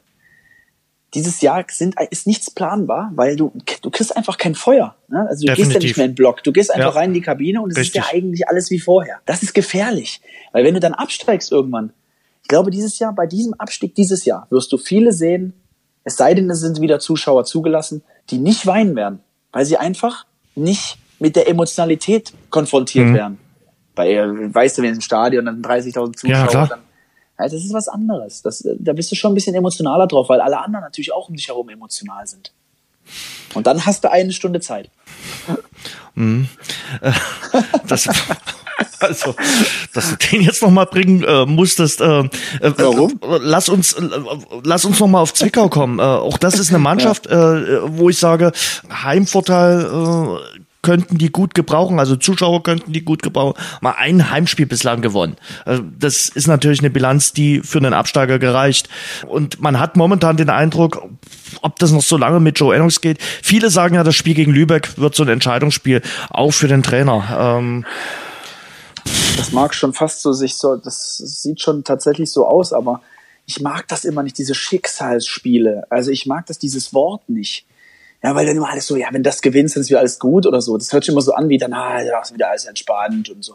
Dieses Jahr sind, ist nichts planbar, weil du, du kriegst einfach kein Feuer. Ne? Also du Definitiv. gehst ja nicht mehr in den Block. Du gehst einfach ja. rein in die Kabine und es ist ja eigentlich alles wie vorher. Das ist gefährlich. Weil wenn du dann absteigst irgendwann, ich glaube, dieses Jahr, bei diesem Abstieg dieses Jahr, wirst du viele sehen, es sei denn, es sind wieder Zuschauer zugelassen, die nicht weinen werden, weil sie einfach nicht mit der Emotionalität konfrontiert mhm. werden. Bei, weißt du, wenn im Stadion dann 30.000 Zuschauer, ja, dann also das ist was anderes. Das, da bist du schon ein bisschen emotionaler drauf, weil alle anderen natürlich auch um dich herum emotional sind. Und dann hast du eine Stunde Zeit. Mhm. Das, also, dass du den jetzt noch mal bringen äh, musstest. Äh, äh, Warum? Lass uns, äh, lass uns noch mal auf Zwickau kommen. Äh, auch das ist eine Mannschaft, ja. äh, wo ich sage, Heimvorteil äh, könnten die gut gebrauchen, also Zuschauer könnten die gut gebrauchen. Mal ein Heimspiel bislang gewonnen. Also das ist natürlich eine Bilanz, die für einen Absteiger gereicht. Und man hat momentan den Eindruck, ob das noch so lange mit Joe Ennings geht. Viele sagen ja, das Spiel gegen Lübeck wird so ein Entscheidungsspiel, auch für den Trainer. Ähm, das mag schon fast so sich so, das sieht schon tatsächlich so aus, aber ich mag das immer nicht, diese Schicksalsspiele. Also ich mag das, dieses Wort nicht. Ja, weil dann immer alles so, ja, wenn das gewinnst, dann ist wieder alles gut oder so. Das hört sich immer so an wie dann, ah, ja, ist wieder alles entspannt und so.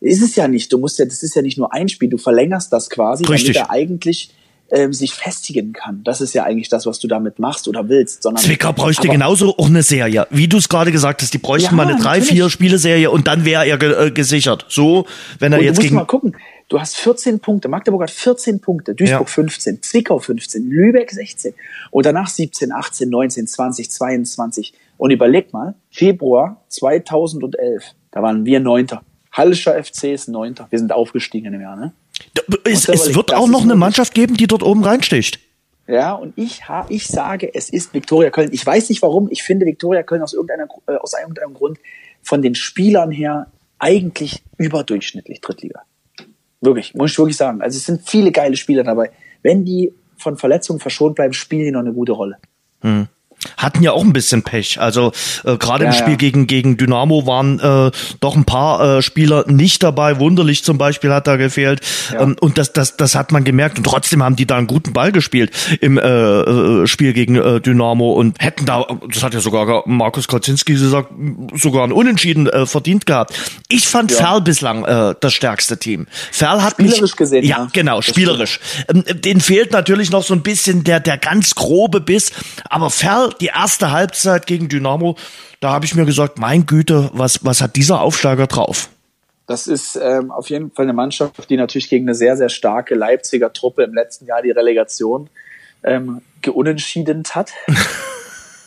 Ist es ja nicht. Du musst ja, das ist ja nicht nur ein Spiel. Du verlängerst das quasi, Richtig. damit er eigentlich ähm, sich festigen kann. Das ist ja eigentlich das, was du damit machst oder willst. Sondern, Zwickau bräuchte genauso auch eine Serie. Wie du es gerade gesagt hast, die bräuchten ja, mal eine drei, vier Spiele-Serie und dann wäre er ge äh, gesichert. So, wenn er und jetzt du musst gegen. mal gucken. Du hast 14 Punkte. Magdeburg hat 14 Punkte. Duisburg ja. 15. Zwickau 15. Lübeck 16. Und danach 17, 18, 19, 20, 22. Und überleg mal, Februar 2011. Da waren wir Neunter. Hallischer FC ist Neunter. Wir sind aufgestiegen in dem Jahr, ne? Es, es wird auch noch eine Mannschaft geben, die dort oben reinsticht. Ja, und ich, ha, ich sage, es ist Viktoria Köln. Ich weiß nicht warum. Ich finde Viktoria Köln aus irgendeiner, äh, aus irgendeinem Grund von den Spielern her eigentlich überdurchschnittlich Drittliga. Wirklich, muss ich wirklich sagen. Also es sind viele geile Spieler dabei. Wenn die von Verletzungen verschont bleiben, spielen die noch eine gute Rolle. Hm hatten ja auch ein bisschen Pech. Also äh, gerade ja, im Spiel ja. gegen gegen Dynamo waren äh, doch ein paar äh, Spieler nicht dabei. Wunderlich zum Beispiel hat da gefehlt ja. ähm, und das das das hat man gemerkt und trotzdem haben die da einen guten Ball gespielt im äh, äh, Spiel gegen äh, Dynamo und hätten da das hat ja sogar Markus Kocinski gesagt sogar ein Unentschieden äh, verdient gehabt. Ich fand ja. Ferl bislang äh, das stärkste Team. Ferl hat spielerisch mich, gesehen ja, genau spielerisch. Ähm, den fehlt natürlich noch so ein bisschen der der ganz grobe Biss, aber Ferl die erste Halbzeit gegen Dynamo, da habe ich mir gesagt, mein Güte, was, was hat dieser Aufschlager drauf? Das ist ähm, auf jeden Fall eine Mannschaft, die natürlich gegen eine sehr, sehr starke Leipziger Truppe im letzten Jahr die Relegation ähm, geunentschieden hat.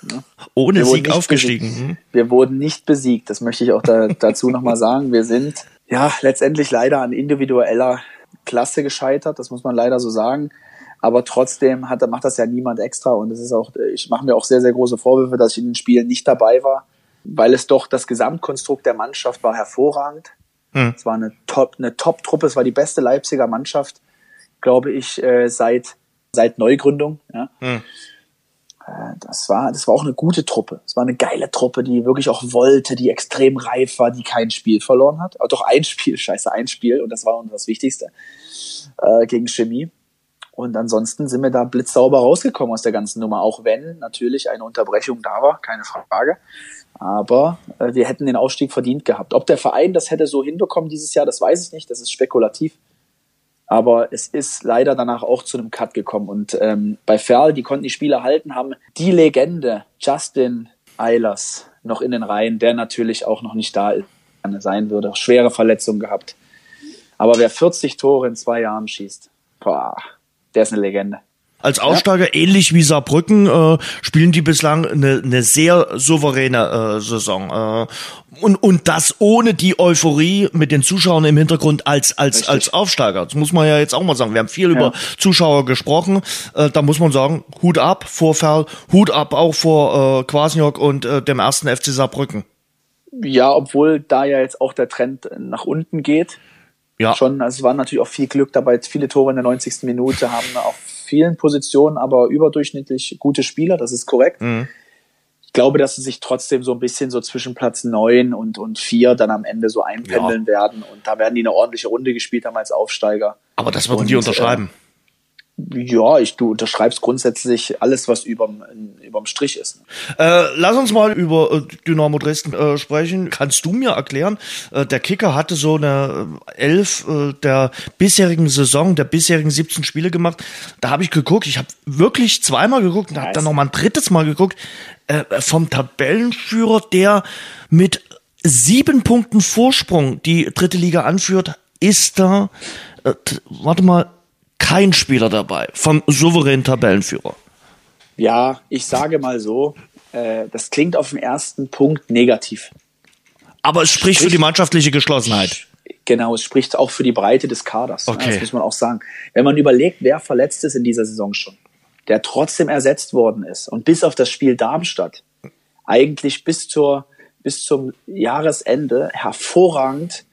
Ne? Ohne wir Sieg aufgestiegen. Hm? Wir wurden nicht besiegt. Das möchte ich auch da, dazu nochmal sagen. Wir sind ja letztendlich leider an individueller Klasse gescheitert. Das muss man leider so sagen. Aber trotzdem hat, macht das ja niemand extra. Und es ist auch, ich mache mir auch sehr, sehr große Vorwürfe, dass ich in den Spielen nicht dabei war, weil es doch das Gesamtkonstrukt der Mannschaft war hervorragend. Hm. Es war eine Top, eine Top-Truppe. Es war die beste Leipziger Mannschaft, glaube ich, äh, seit, seit Neugründung. Ja. Hm. Äh, das war, das war auch eine gute Truppe. Es war eine geile Truppe, die wirklich auch wollte, die extrem reif war, die kein Spiel verloren hat. Aber doch ein Spiel, scheiße, ein Spiel. Und das war uns das Wichtigste äh, gegen Chemie. Und ansonsten sind wir da blitzsauber rausgekommen aus der ganzen Nummer, auch wenn natürlich eine Unterbrechung da war, keine Frage. Aber äh, wir hätten den Aufstieg verdient gehabt. Ob der Verein das hätte so hinbekommen dieses Jahr, das weiß ich nicht. Das ist spekulativ. Aber es ist leider danach auch zu einem Cut gekommen. Und ähm, bei Ferl, die konnten die Spieler halten, haben die Legende Justin Eilers noch in den Reihen, der natürlich auch noch nicht da ist, sein würde. Schwere Verletzungen gehabt. Aber wer 40 Tore in zwei Jahren schießt, boah, der ist eine Legende. Als Aussteiger, ja. ähnlich wie Saarbrücken, äh, spielen die bislang eine, eine sehr souveräne äh, Saison. Äh, und, und das ohne die Euphorie mit den Zuschauern im Hintergrund als, als, als Aufsteiger. Das muss man ja jetzt auch mal sagen. Wir haben viel ja. über Zuschauer gesprochen. Äh, da muss man sagen, Hut ab vor Ferl, Hut ab auch vor äh, Kwasniok und äh, dem ersten FC Saarbrücken. Ja, obwohl da ja jetzt auch der Trend nach unten geht. Ja. Schon, also es war natürlich auch viel Glück dabei, viele Tore in der 90. Minute, haben auf vielen Positionen aber überdurchschnittlich gute Spieler, das ist korrekt. Mhm. Ich glaube, dass sie sich trotzdem so ein bisschen so zwischen Platz neun und, und vier dann am Ende so einpendeln ja. werden. Und da werden die eine ordentliche Runde gespielt haben als Aufsteiger. Aber das würden und, die unterschreiben. Äh, ja, ich, du unterschreibst grundsätzlich alles, was überm, überm Strich ist. Äh, lass uns mal über äh, Dynamo Dresden äh, sprechen. Kannst du mir erklären, äh, der Kicker hatte so eine äh, elf äh, der bisherigen Saison, der bisherigen 17 Spiele gemacht. Da habe ich geguckt, ich habe wirklich zweimal geguckt und habe dann noch mal ein drittes Mal geguckt, vom Tabellenführer, der mit sieben Punkten Vorsprung die dritte Liga anführt, ist da, warte mal, kein Spieler dabei vom souveränen Tabellenführer. Ja, ich sage mal so, äh, das klingt auf den ersten Punkt negativ. Aber es spricht, spricht, für die mannschaftliche Geschlossenheit. Genau, es spricht auch für die Breite des Kaders. Okay. Das muss man auch sagen. Wenn man überlegt, wer verletzt ist in dieser Saison schon, der trotzdem ersetzt worden ist und bis auf das Spiel Darmstadt eigentlich bis zur bis zum Jahresende hervorragend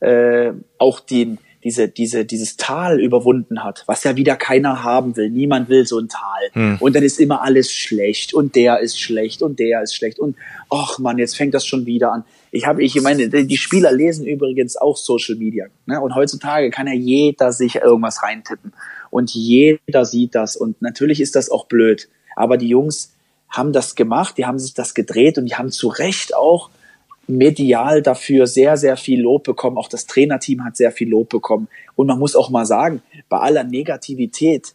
äh, auch den diese, diese, dieses Tal überwunden hat, was ja wieder keiner haben will. Niemand will so ein Tal. Hm. Und dann ist immer alles schlecht und der ist schlecht und der ist schlecht und ach man, jetzt fängt das schon wieder an. Ich habe, ich meine, die Spieler lesen übrigens auch Social Media. Ne? Und heutzutage kann ja jeder sich irgendwas reintippen. Und jeder sieht das. Und natürlich ist das auch blöd. Aber die Jungs haben das gemacht, die haben sich das gedreht und die haben zu Recht auch medial dafür sehr, sehr viel Lob bekommen. Auch das Trainerteam hat sehr viel Lob bekommen. Und man muss auch mal sagen, bei aller Negativität,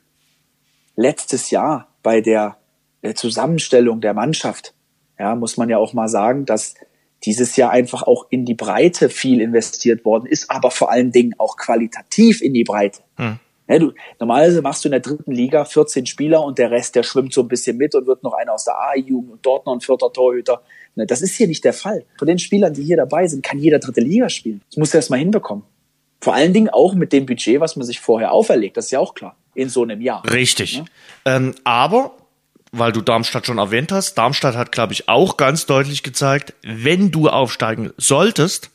letztes Jahr bei der äh, Zusammenstellung der Mannschaft, ja, muss man ja auch mal sagen, dass dieses Jahr einfach auch in die Breite viel investiert worden ist, aber vor allen Dingen auch qualitativ in die Breite. Hm. Ja, du, normalerweise machst du in der dritten Liga 14 Spieler und der Rest, der schwimmt so ein bisschen mit und wird noch einer aus der A-Jugend und dort noch ein vierter Torhüter. Ne, das ist hier nicht der Fall. Von den Spielern, die hier dabei sind, kann jeder dritte Liga spielen. Das muss er erst mal hinbekommen. Vor allen Dingen auch mit dem Budget, was man sich vorher auferlegt. Das ist ja auch klar. In so einem Jahr. Richtig. Ja? Ähm, aber, weil du Darmstadt schon erwähnt hast, Darmstadt hat, glaube ich, auch ganz deutlich gezeigt, wenn du aufsteigen solltest,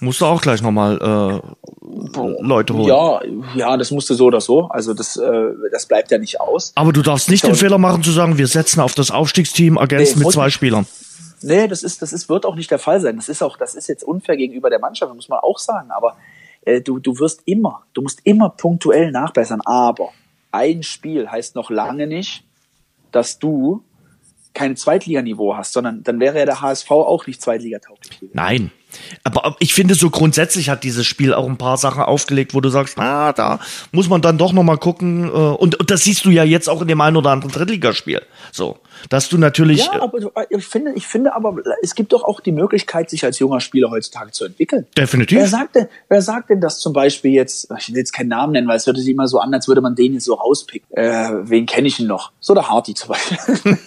musst du auch gleich nochmal äh, Leute holen. Ja, ja, das musst du so oder so. Also das, äh, das bleibt ja nicht aus. Aber du darfst nicht den Fehler machen zu sagen, wir setzen auf das Aufstiegsteam ergänzt nee, mit zwei Spielern. Nee, das ist, das ist, wird auch nicht der Fall sein. Das ist auch, das ist jetzt unfair gegenüber der Mannschaft, muss man auch sagen. Aber äh, du, du wirst immer, du musst immer punktuell nachbessern. Aber ein Spiel heißt noch lange nicht, dass du kein Zweitliganiveau hast, sondern dann wäre ja der HSV auch nicht Zweitligatauglich. Nein. Aber ich finde, so grundsätzlich hat dieses Spiel auch ein paar Sachen aufgelegt, wo du sagst, na, da muss man dann doch noch mal gucken. Äh, und, und das siehst du ja jetzt auch in dem einen oder anderen Drittligaspiel. So, dass du natürlich. Ja, aber ich finde, ich finde aber, es gibt doch auch die Möglichkeit, sich als junger Spieler heutzutage zu entwickeln. Definitiv. Wer sagt denn, wer sagt denn, dass zum Beispiel jetzt, ich will jetzt keinen Namen nennen, weil es hört sich immer so an, als würde man den jetzt so rauspicken. Äh, wen kenne ich denn noch? So der Hardy zum Beispiel.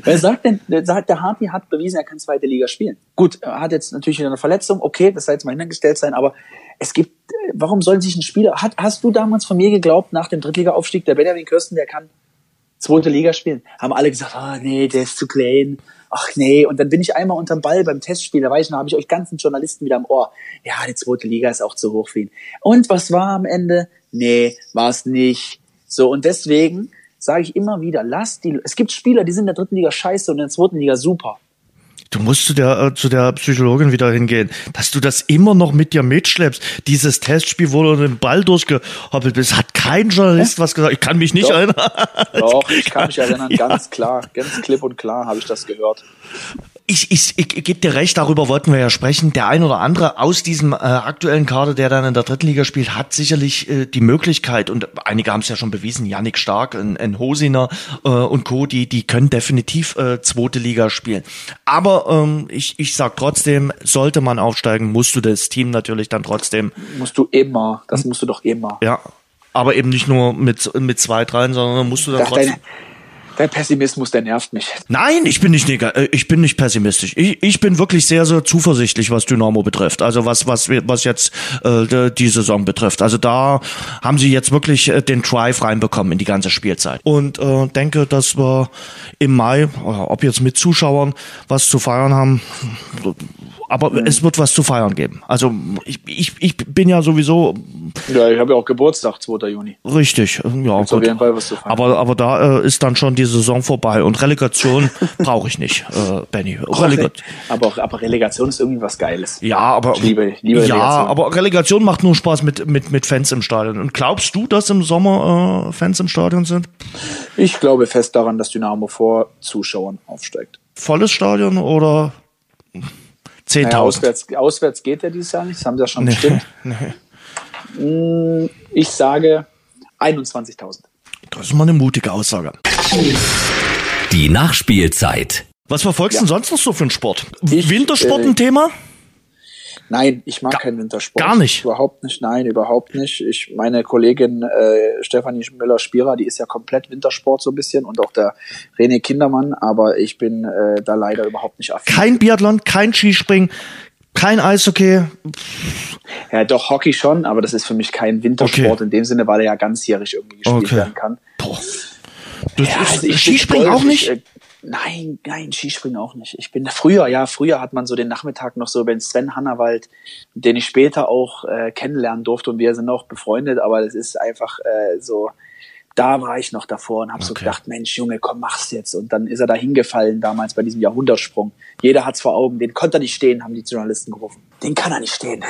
wer sagt denn, der, Hardy hat bewiesen, er kann zweite Liga spielen. Gut, er hat jetzt natürlich wieder eine Verletzung, okay, das soll jetzt mal hingestellt sein, aber es gibt, warum soll sich ein Spieler, hat, hast du damals von mir geglaubt, nach dem Drittliga-Aufstieg, der Benjamin Kirsten, der kann zweite Liga spielen? Haben alle gesagt, ah, oh, nee, der ist zu klein. Ach nee, und dann bin ich einmal unterm Ball beim Testspiel, da weiß ich noch, habe ich euch ganzen Journalisten wieder am Ohr. Ja, die zweite Liga ist auch zu hoch für ihn. Und was war am Ende? Nee, war es nicht. So, und deswegen sage ich immer wieder, lass die, es gibt Spieler, die sind in der dritten Liga scheiße und in der zweiten Liga super. Du musst zu der, äh, zu der Psychologin wieder hingehen, dass du das immer noch mit dir mitschleppst. Dieses Testspiel, wo du den Ball durchgehoppelt bist, hat kein Journalist was gesagt. Ich kann mich nicht Doch. erinnern. Doch, ich kann mich erinnern, ja. ganz klar, ganz klipp und klar habe ich das gehört ich, ich, ich, ich gebe dir recht, darüber wollten wir ja sprechen. Der ein oder andere aus diesem äh, aktuellen Kader, der dann in der dritten Liga spielt, hat sicherlich äh, die Möglichkeit, und einige haben es ja schon bewiesen, Yannick Stark, ein, ein Hosiner äh, und Co., die, die können definitiv äh, zweite Liga spielen. Aber ähm, ich, ich sag trotzdem, sollte man aufsteigen, musst du das Team natürlich dann trotzdem. Musst du immer, das musst du doch immer. Ja. Aber eben nicht nur mit, mit zwei, dreien, sondern musst du dann trotzdem. Deine der Pessimismus, der nervt mich. Nein, ich bin nicht äh, ich bin nicht pessimistisch. Ich, ich bin wirklich sehr sehr zuversichtlich, was Dynamo betrifft. Also was was was jetzt äh, die Saison betrifft. Also da haben sie jetzt wirklich äh, den Drive reinbekommen in die ganze Spielzeit und äh, denke, dass wir im Mai, ob jetzt mit Zuschauern was zu feiern haben, aber mhm. es wird was zu feiern geben. Also ich, ich, ich bin ja sowieso. Ja, ich habe ja auch Geburtstag, 2. Juni. Richtig, ja. Gut. Auf jeden Fall was zu feiern. Aber, aber da äh, ist dann schon die Saison vorbei und Relegation brauche ich nicht, äh, Benny. Releg aber, aber Relegation ist irgendwie was Geiles. Ja, aber ich liebe, ich liebe ja, Relegation. aber Relegation macht nur Spaß mit, mit, mit Fans im Stadion. Und glaubst du, dass im Sommer äh, Fans im Stadion sind? Ich glaube fest daran, dass Dynamo vor Zuschauern aufsteigt. Volles Stadion oder 10.000. Naja, auswärts, auswärts geht ja dieses Jahr nicht, das haben sie ja schon nee, bestimmt. Nee. Hm, ich sage 21.000. Das ist mal eine mutige Aussage. Die Nachspielzeit. Was verfolgst du ja. denn sonst noch so für einen Sport? Ich, Wintersport äh, ein Thema? Nein, ich mag Gar, keinen Wintersport. Gar nicht. Überhaupt nicht, nein, überhaupt nicht. Ich, meine Kollegin äh, Stefanie Müller-Spierer, die ist ja komplett Wintersport so ein bisschen und auch der René Kindermann, aber ich bin äh, da leider überhaupt nicht affin. Kein Biathlon, kein Skispringen, kein Eishockey. Ja, doch Hockey schon, aber das ist für mich kein Wintersport okay. in dem Sinne, weil er ja ganzjährig irgendwie gespielt okay. werden kann. Boah. Das ja, ist, also Skispringen auch nicht? Ich, äh, Nein, nein, Skispringen auch nicht. Ich bin früher, ja, früher hat man so den Nachmittag noch so über den Sven Hannawald, den ich später auch äh, kennenlernen durfte und wir sind noch befreundet, aber das ist einfach äh, so, da war ich noch davor und habe okay. so gedacht, Mensch, Junge, komm, mach's jetzt. Und dann ist er da hingefallen damals bei diesem Jahrhundertsprung. Jeder hat's vor Augen, den konnte er nicht stehen, haben die Journalisten gerufen. Den kann er nicht stehen.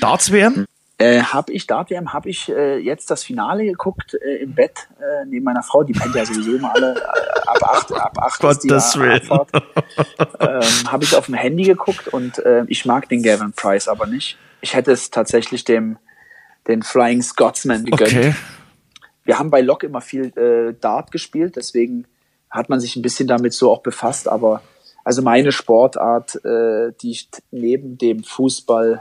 Darts WM? Äh, habe ich, Dart WM, habe ich äh, jetzt das Finale geguckt äh, im Bett äh, neben meiner Frau. Die pennt ja sowieso immer alle äh, ab acht, ab acht Gottes Willen. ähm, habe ich auf dem Handy geguckt und äh, ich mag den Gavin Price aber nicht. Ich hätte es tatsächlich dem den Flying Scotsman gegönnt. Okay. Wir haben bei Lok immer viel äh, Dart gespielt, deswegen hat man sich ein bisschen damit so auch befasst. Aber also meine Sportart, äh, die ich neben dem Fußball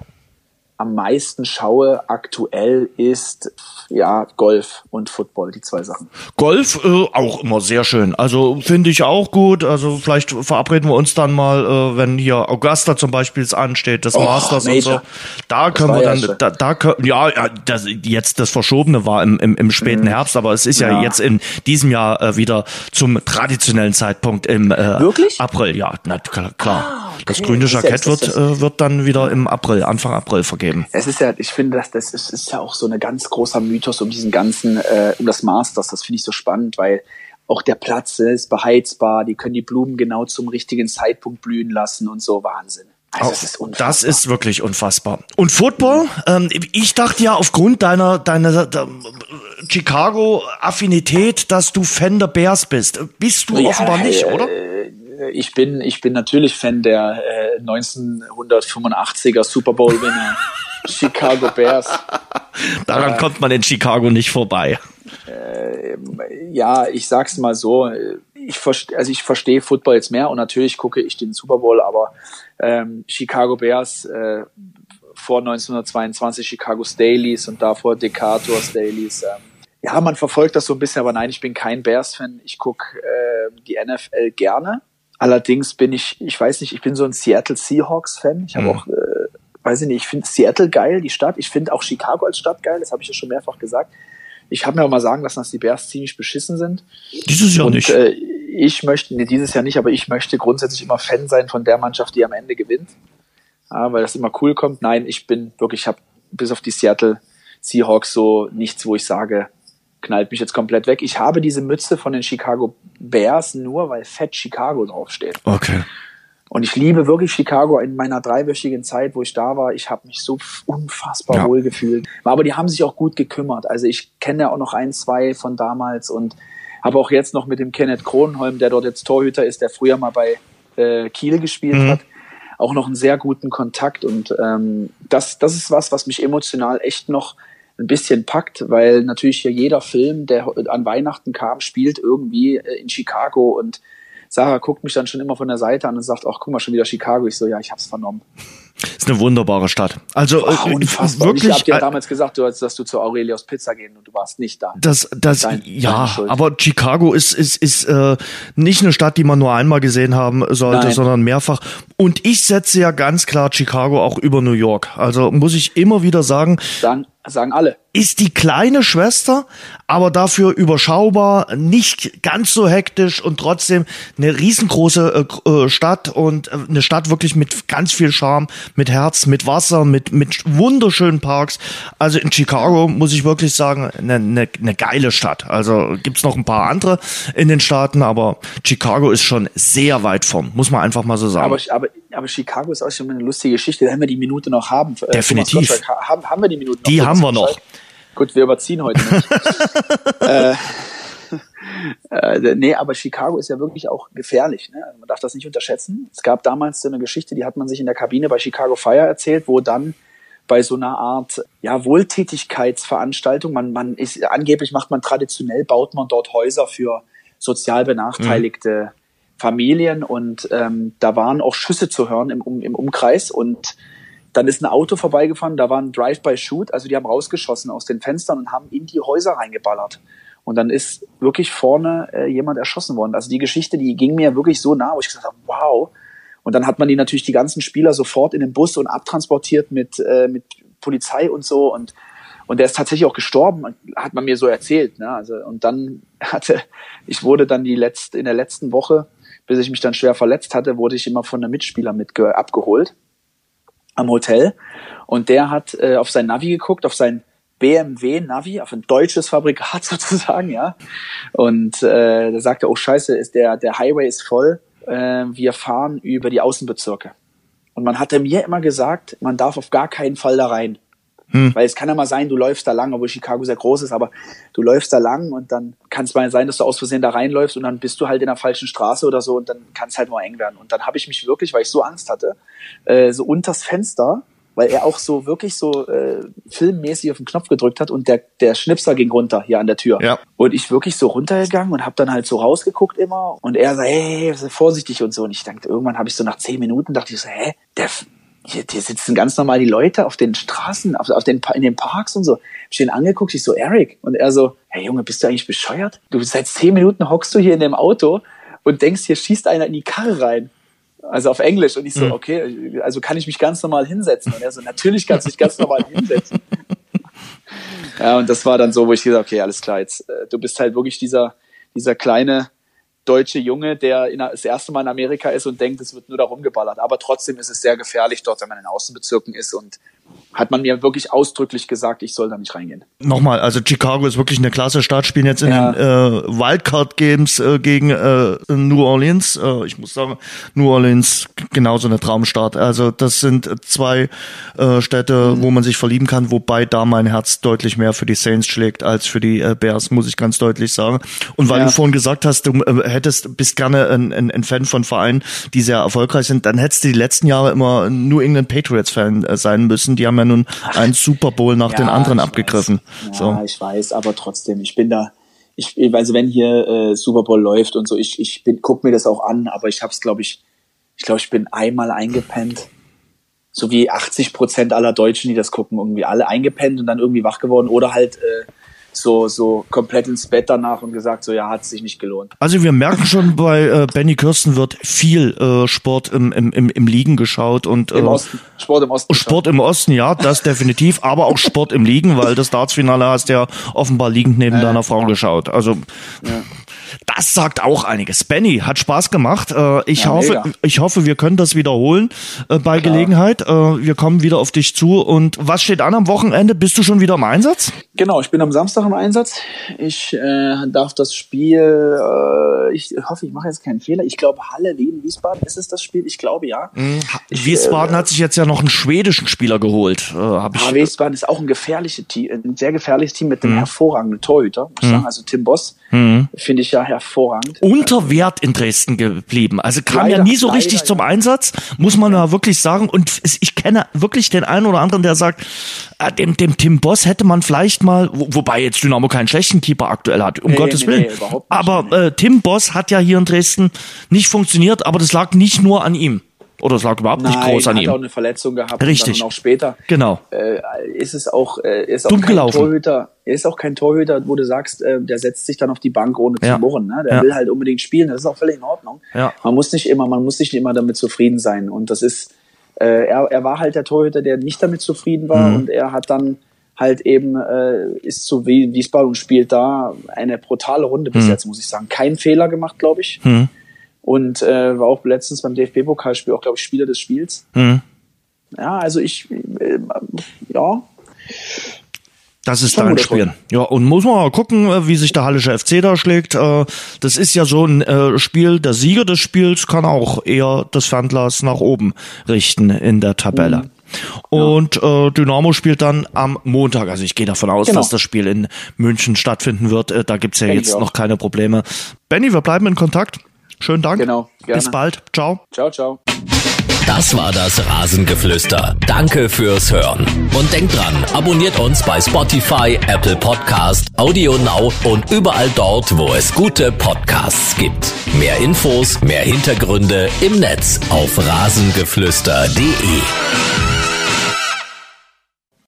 am meisten schaue aktuell ist ja Golf und Football, die zwei Sachen. Golf äh, auch immer sehr schön. Also finde ich auch gut. Also vielleicht verabreden wir uns dann mal, äh, wenn hier Augusta zum Beispiel ansteht, das oh, Masters Major. und so. Da das können wir dann, ja da, da können, ja, das, jetzt das Verschobene war im, im, im späten mhm. Herbst, aber es ist ja, ja, jetzt in diesem Jahr äh, wieder zum traditionellen Zeitpunkt im äh, Wirklich? April. Ja, na, klar. Ah. Das grüne Jackett wird, äh, wird dann wieder im April, Anfang April vergeben geben. Es ist ja, ich finde, dass das ist, ist ja auch so eine ganz großer Mythos um diesen ganzen, äh, um das Masters. Das finde ich so spannend, weil auch der Platz ist beheizbar, die können die Blumen genau zum richtigen Zeitpunkt blühen lassen und so Wahnsinn. Also das, ist unfassbar. das ist wirklich unfassbar. Und Football? Ähm, ich dachte ja aufgrund deiner, deiner, deiner Chicago-Affinität, dass du Fan der Bears bist. Bist du ja, offenbar nicht, oder? Äh, ich bin, ich bin natürlich Fan der äh, 1985er Super Bowl Winner Chicago Bears. Daran äh, kommt man in Chicago nicht vorbei. Äh, ja, ich sag's mal so. ich verstehe, also ich verstehe Football jetzt mehr und natürlich gucke ich den Super Bowl, aber ähm, Chicago Bears äh, vor 1922 Chicago Staleys und davor Decatur Staleys. Ähm, ja, man verfolgt das so ein bisschen, aber nein, ich bin kein Bears-Fan. Ich gucke äh, die NFL gerne. Allerdings bin ich, ich weiß nicht, ich bin so ein Seattle Seahawks-Fan. Ich habe mhm. auch, äh, weiß ich nicht, ich finde Seattle geil, die Stadt. Ich finde auch Chicago als Stadt geil, das habe ich ja schon mehrfach gesagt. Ich habe mir auch mal sagen lassen, dass die Bears ziemlich beschissen sind. Dieses Jahr und, nicht. Äh, ich möchte, nee, dieses Jahr nicht, aber ich möchte grundsätzlich immer Fan sein von der Mannschaft, die am Ende gewinnt. Ja, weil das immer cool kommt. Nein, ich bin wirklich, ich habe bis auf die Seattle Seahawks so nichts, wo ich sage, knallt mich jetzt komplett weg. Ich habe diese Mütze von den Chicago Bears nur, weil Fett Chicago draufsteht. Okay. Und ich liebe wirklich Chicago in meiner dreiwöchigen Zeit, wo ich da war. Ich habe mich so unfassbar ja. wohl gefühlt. Aber die haben sich auch gut gekümmert. Also ich kenne ja auch noch ein, zwei von damals und habe auch jetzt noch mit dem Kenneth Kronholm, der dort jetzt Torhüter ist, der früher mal bei äh, Kiel gespielt mhm. hat, auch noch einen sehr guten Kontakt. Und ähm, das, das ist was, was mich emotional echt noch ein bisschen packt, weil natürlich hier jeder Film, der an Weihnachten kam, spielt irgendwie äh, in Chicago und Sarah guckt mich dann schon immer von der Seite an und sagt, ach, guck mal, schon wieder Chicago. Ich so, ja, ich hab's vernommen. Ist eine wunderbare Stadt. Also Ach, äh, unfassbar. wirklich. ich habe dir damals gesagt, du, dass du zu Aurelios Pizza gehen und du warst nicht da. Das, das, Dein, ja, aber Chicago ist ist ist äh, nicht eine Stadt, die man nur einmal gesehen haben sollte, Nein. sondern mehrfach. Und ich setze ja ganz klar Chicago auch über New York. Also muss ich immer wieder sagen. Dann sagen alle. Ist die kleine Schwester, aber dafür überschaubar, nicht ganz so hektisch und trotzdem eine riesengroße äh, äh Stadt und äh, eine Stadt wirklich mit ganz viel Charme, mit Herz, mit Wasser, mit, mit wunderschönen Parks. Also in Chicago muss ich wirklich sagen, eine, eine, eine geile Stadt. Also gibt's noch ein paar andere in den Staaten, aber Chicago ist schon sehr weit vorn, muss man einfach mal so sagen. Aber, aber aber Chicago ist auch schon eine lustige Geschichte. Wenn wir die Minute noch haben. Äh, Definitiv. Haben, haben wir die Minute noch? Die haben wir noch. Gut, wir überziehen heute nicht. äh, äh, nee, aber Chicago ist ja wirklich auch gefährlich. Ne? Also man darf das nicht unterschätzen. Es gab damals so eine Geschichte, die hat man sich in der Kabine bei Chicago Fire erzählt, wo dann bei so einer Art ja, Wohltätigkeitsveranstaltung, man, man ist, angeblich macht man traditionell, baut man dort Häuser für sozial benachteiligte mhm Familien und ähm, da waren auch Schüsse zu hören im, um, im Umkreis und dann ist ein Auto vorbeigefahren, da war ein Drive-by-Shoot, also die haben rausgeschossen aus den Fenstern und haben in die Häuser reingeballert. Und dann ist wirklich vorne äh, jemand erschossen worden. Also die Geschichte, die ging mir wirklich so nah, wo ich gesagt habe, wow. Und dann hat man die natürlich die ganzen Spieler sofort in den Bus und abtransportiert mit, äh, mit Polizei und so. Und und der ist tatsächlich auch gestorben, hat man mir so erzählt. Ne? Also, und dann hatte, ich wurde dann die letzte, in der letzten Woche bis ich mich dann schwer verletzt hatte, wurde ich immer von einem Mitspieler mit abgeholt am Hotel. Und der hat äh, auf sein Navi geguckt, auf sein BMW Navi, auf ein deutsches Fabrikat sozusagen, ja. Und äh, da sagte, oh Scheiße, ist der der Highway ist voll. Äh, wir fahren über die Außenbezirke. Und man hatte mir immer gesagt, man darf auf gar keinen Fall da rein. Hm. Weil es kann ja mal sein, du läufst da lang, obwohl Chicago sehr groß ist, aber du läufst da lang und dann kann es mal sein, dass du aus Versehen da reinläufst und dann bist du halt in der falschen Straße oder so und dann kann es halt mal eng werden. Und dann habe ich mich wirklich, weil ich so Angst hatte, äh, so unters Fenster, weil er auch so wirklich so äh, filmmäßig auf den Knopf gedrückt hat und der, der Schnipser ging runter hier an der Tür. Ja. Und ich wirklich so runtergegangen und habe dann halt so rausgeguckt immer und er sagt, hey, vorsichtig und so. Und ich dachte, irgendwann habe ich so nach zehn Minuten dachte ich so, hä, der hier, hier sitzen ganz normal die Leute auf den Straßen, auf, auf den, in den Parks und so. Ich ihn angeguckt, ich so, Eric. Und er so, hey Junge, bist du eigentlich bescheuert? Du seit zehn Minuten hockst du hier in dem Auto und denkst, hier schießt einer in die Karre rein. Also auf Englisch. Und ich so, mhm. okay, also kann ich mich ganz normal hinsetzen? Und er so, natürlich kannst du dich ganz normal hinsetzen. ja, und das war dann so, wo ich gesagt okay, alles klar, jetzt, äh, du bist halt wirklich dieser, dieser kleine, deutsche Junge, der in, das erste Mal in Amerika ist und denkt, es wird nur darum geballert. Aber trotzdem ist es sehr gefährlich dort, wenn man in Außenbezirken ist und hat man mir wirklich ausdrücklich gesagt, ich soll da nicht reingehen. Nochmal, also Chicago ist wirklich eine klasse Stadt, spielen jetzt in ja. den äh, Wildcard Games äh, gegen äh, New Orleans. Äh, ich muss sagen, New Orleans genauso eine Traumstadt. Also das sind zwei äh, Städte, mhm. wo man sich verlieben kann, wobei da mein Herz deutlich mehr für die Saints schlägt als für die äh, Bears, muss ich ganz deutlich sagen. Und weil ja. du vorhin gesagt hast, du äh, hättest bist gerne ein, ein, ein Fan von Vereinen, die sehr erfolgreich sind, dann hättest du die letzten Jahre immer New England Patriots Fan äh, sein müssen. Die haben ja nun einen Super Bowl nach ja, den anderen abgegriffen. Ja, so. ich weiß, aber trotzdem, ich bin da, ich, also wenn hier äh, Super Bowl läuft und so, ich, ich bin, guck mir das auch an, aber ich habe es, glaube ich, ich glaube, ich bin einmal eingepennt. So wie 80 Prozent aller Deutschen, die das gucken, irgendwie alle eingepennt und dann irgendwie wach geworden oder halt äh, so, so komplett ins Bett danach und gesagt, so ja, hat sich nicht gelohnt. Also wir merken schon, bei äh, Benny Kirsten wird viel äh, Sport im, im, im, im Liegen geschaut und äh, Im Osten. Sport im Osten. Sport im Osten, ja, das definitiv, aber auch Sport im Liegen, weil das Dartsfinale hast du ja offenbar liegend neben deiner Frau geschaut. Also das sagt auch einiges. Benny, hat Spaß gemacht. Äh, ich Ja, hoffe, mega. ich hoffe, wir können das wiederholen äh, bei Gelegenheit. Äh, wir kommen wieder auf dich zu. Und was steht an am Wochenende? Bist du schon wieder im Einsatz? Genau, ich bin am Samstag im Einsatz. Ich äh, darf das Spiel, äh, ich hoffe, ich mache jetzt keinen Fehler. Ich glaube, Halle, Wien, Wiesbaden, ist es das Spiel? Ich glaube, ja. Wiesbaden hat sich jetzt ja noch einen schwedischen Spieler geholt. Äh, hab ich, Aber Wiesbaden ist auch ein gefährliches Team, ein sehr gefährliches Team mit einem hervorragenden Torhüter, ich sagen. Also Tim Boss finde ich ja hervorragend. unter Wert in Dresden geblieben. Also kam ja Leider, nie so leider, richtig zum ja. Einsatz, muss man ja wirklich sagen. Und ich kenne wirklich den einen oder anderen, der sagt, äh, dem, dem Tim Boss hätte man vielleicht mal, wo, wobei jetzt Dynamo keinen schlechten Keeper aktuell hat, um Nee, Gottes nee, Willen. nee, nicht, aber äh, Tim Boss hat ja hier in Dresden nicht funktioniert, aber das lag nicht nur an ihm. Oder es lag überhaupt nicht groß an hat auch ihm. eine Verletzung gehabt. Richtig. Und auch später Genau. äh, ist es auch, äh, ist auch Dumm kein gelaufen. Torhüter. Er ist auch kein Torhüter, wo du sagst, äh, der setzt sich dann auf die Bank ohne Ja. zu murren. Ne? Der Ja. will halt unbedingt spielen. Das ist auch völlig in Ordnung. Ja. Man muss nicht immer, man muss nicht immer damit zufrieden sein. Und das ist, äh, er, er war halt der Torhüter, der nicht damit zufrieden war Mhm. und er hat dann halt eben äh, ist zu Wie- Wiesbaden und spielt da eine brutale Runde Mhm. bis jetzt, muss ich sagen. Kein Fehler gemacht, glaube ich. Und äh, war auch letztens beim DFB-Pokalspiel auch, glaube ich, Spieler des Spiels. Hm. Ja, also ich, äh, ja, Das ist dein Spiel. Ja, und muss man mal gucken, äh, wie sich der Hallische FC da schlägt. Äh, Das ist ja so ein äh, Spiel, der Sieger des Spiels kann auch eher das Fernglas nach oben richten in der Tabelle. Mhm. Und äh, Dynamo spielt dann am Montag. Also ich gehe davon aus, Genau. dass das Spiel in München stattfinden wird. Äh, Da gibt's ja Denke ich jetzt noch keine Probleme. Benny, wir bleiben in Kontakt. Schönen Dank. Genau, gerne. Bis bald. Ciao. ciao, ciao. Das war das Rasengeflüster. Danke fürs Hören. Und denkt dran, abonniert uns bei Spotify, Apple Podcast, Audio Now und überall dort, wo es gute Podcasts gibt. Mehr Infos, mehr Hintergründe im Netz auf rasengeflüster.de.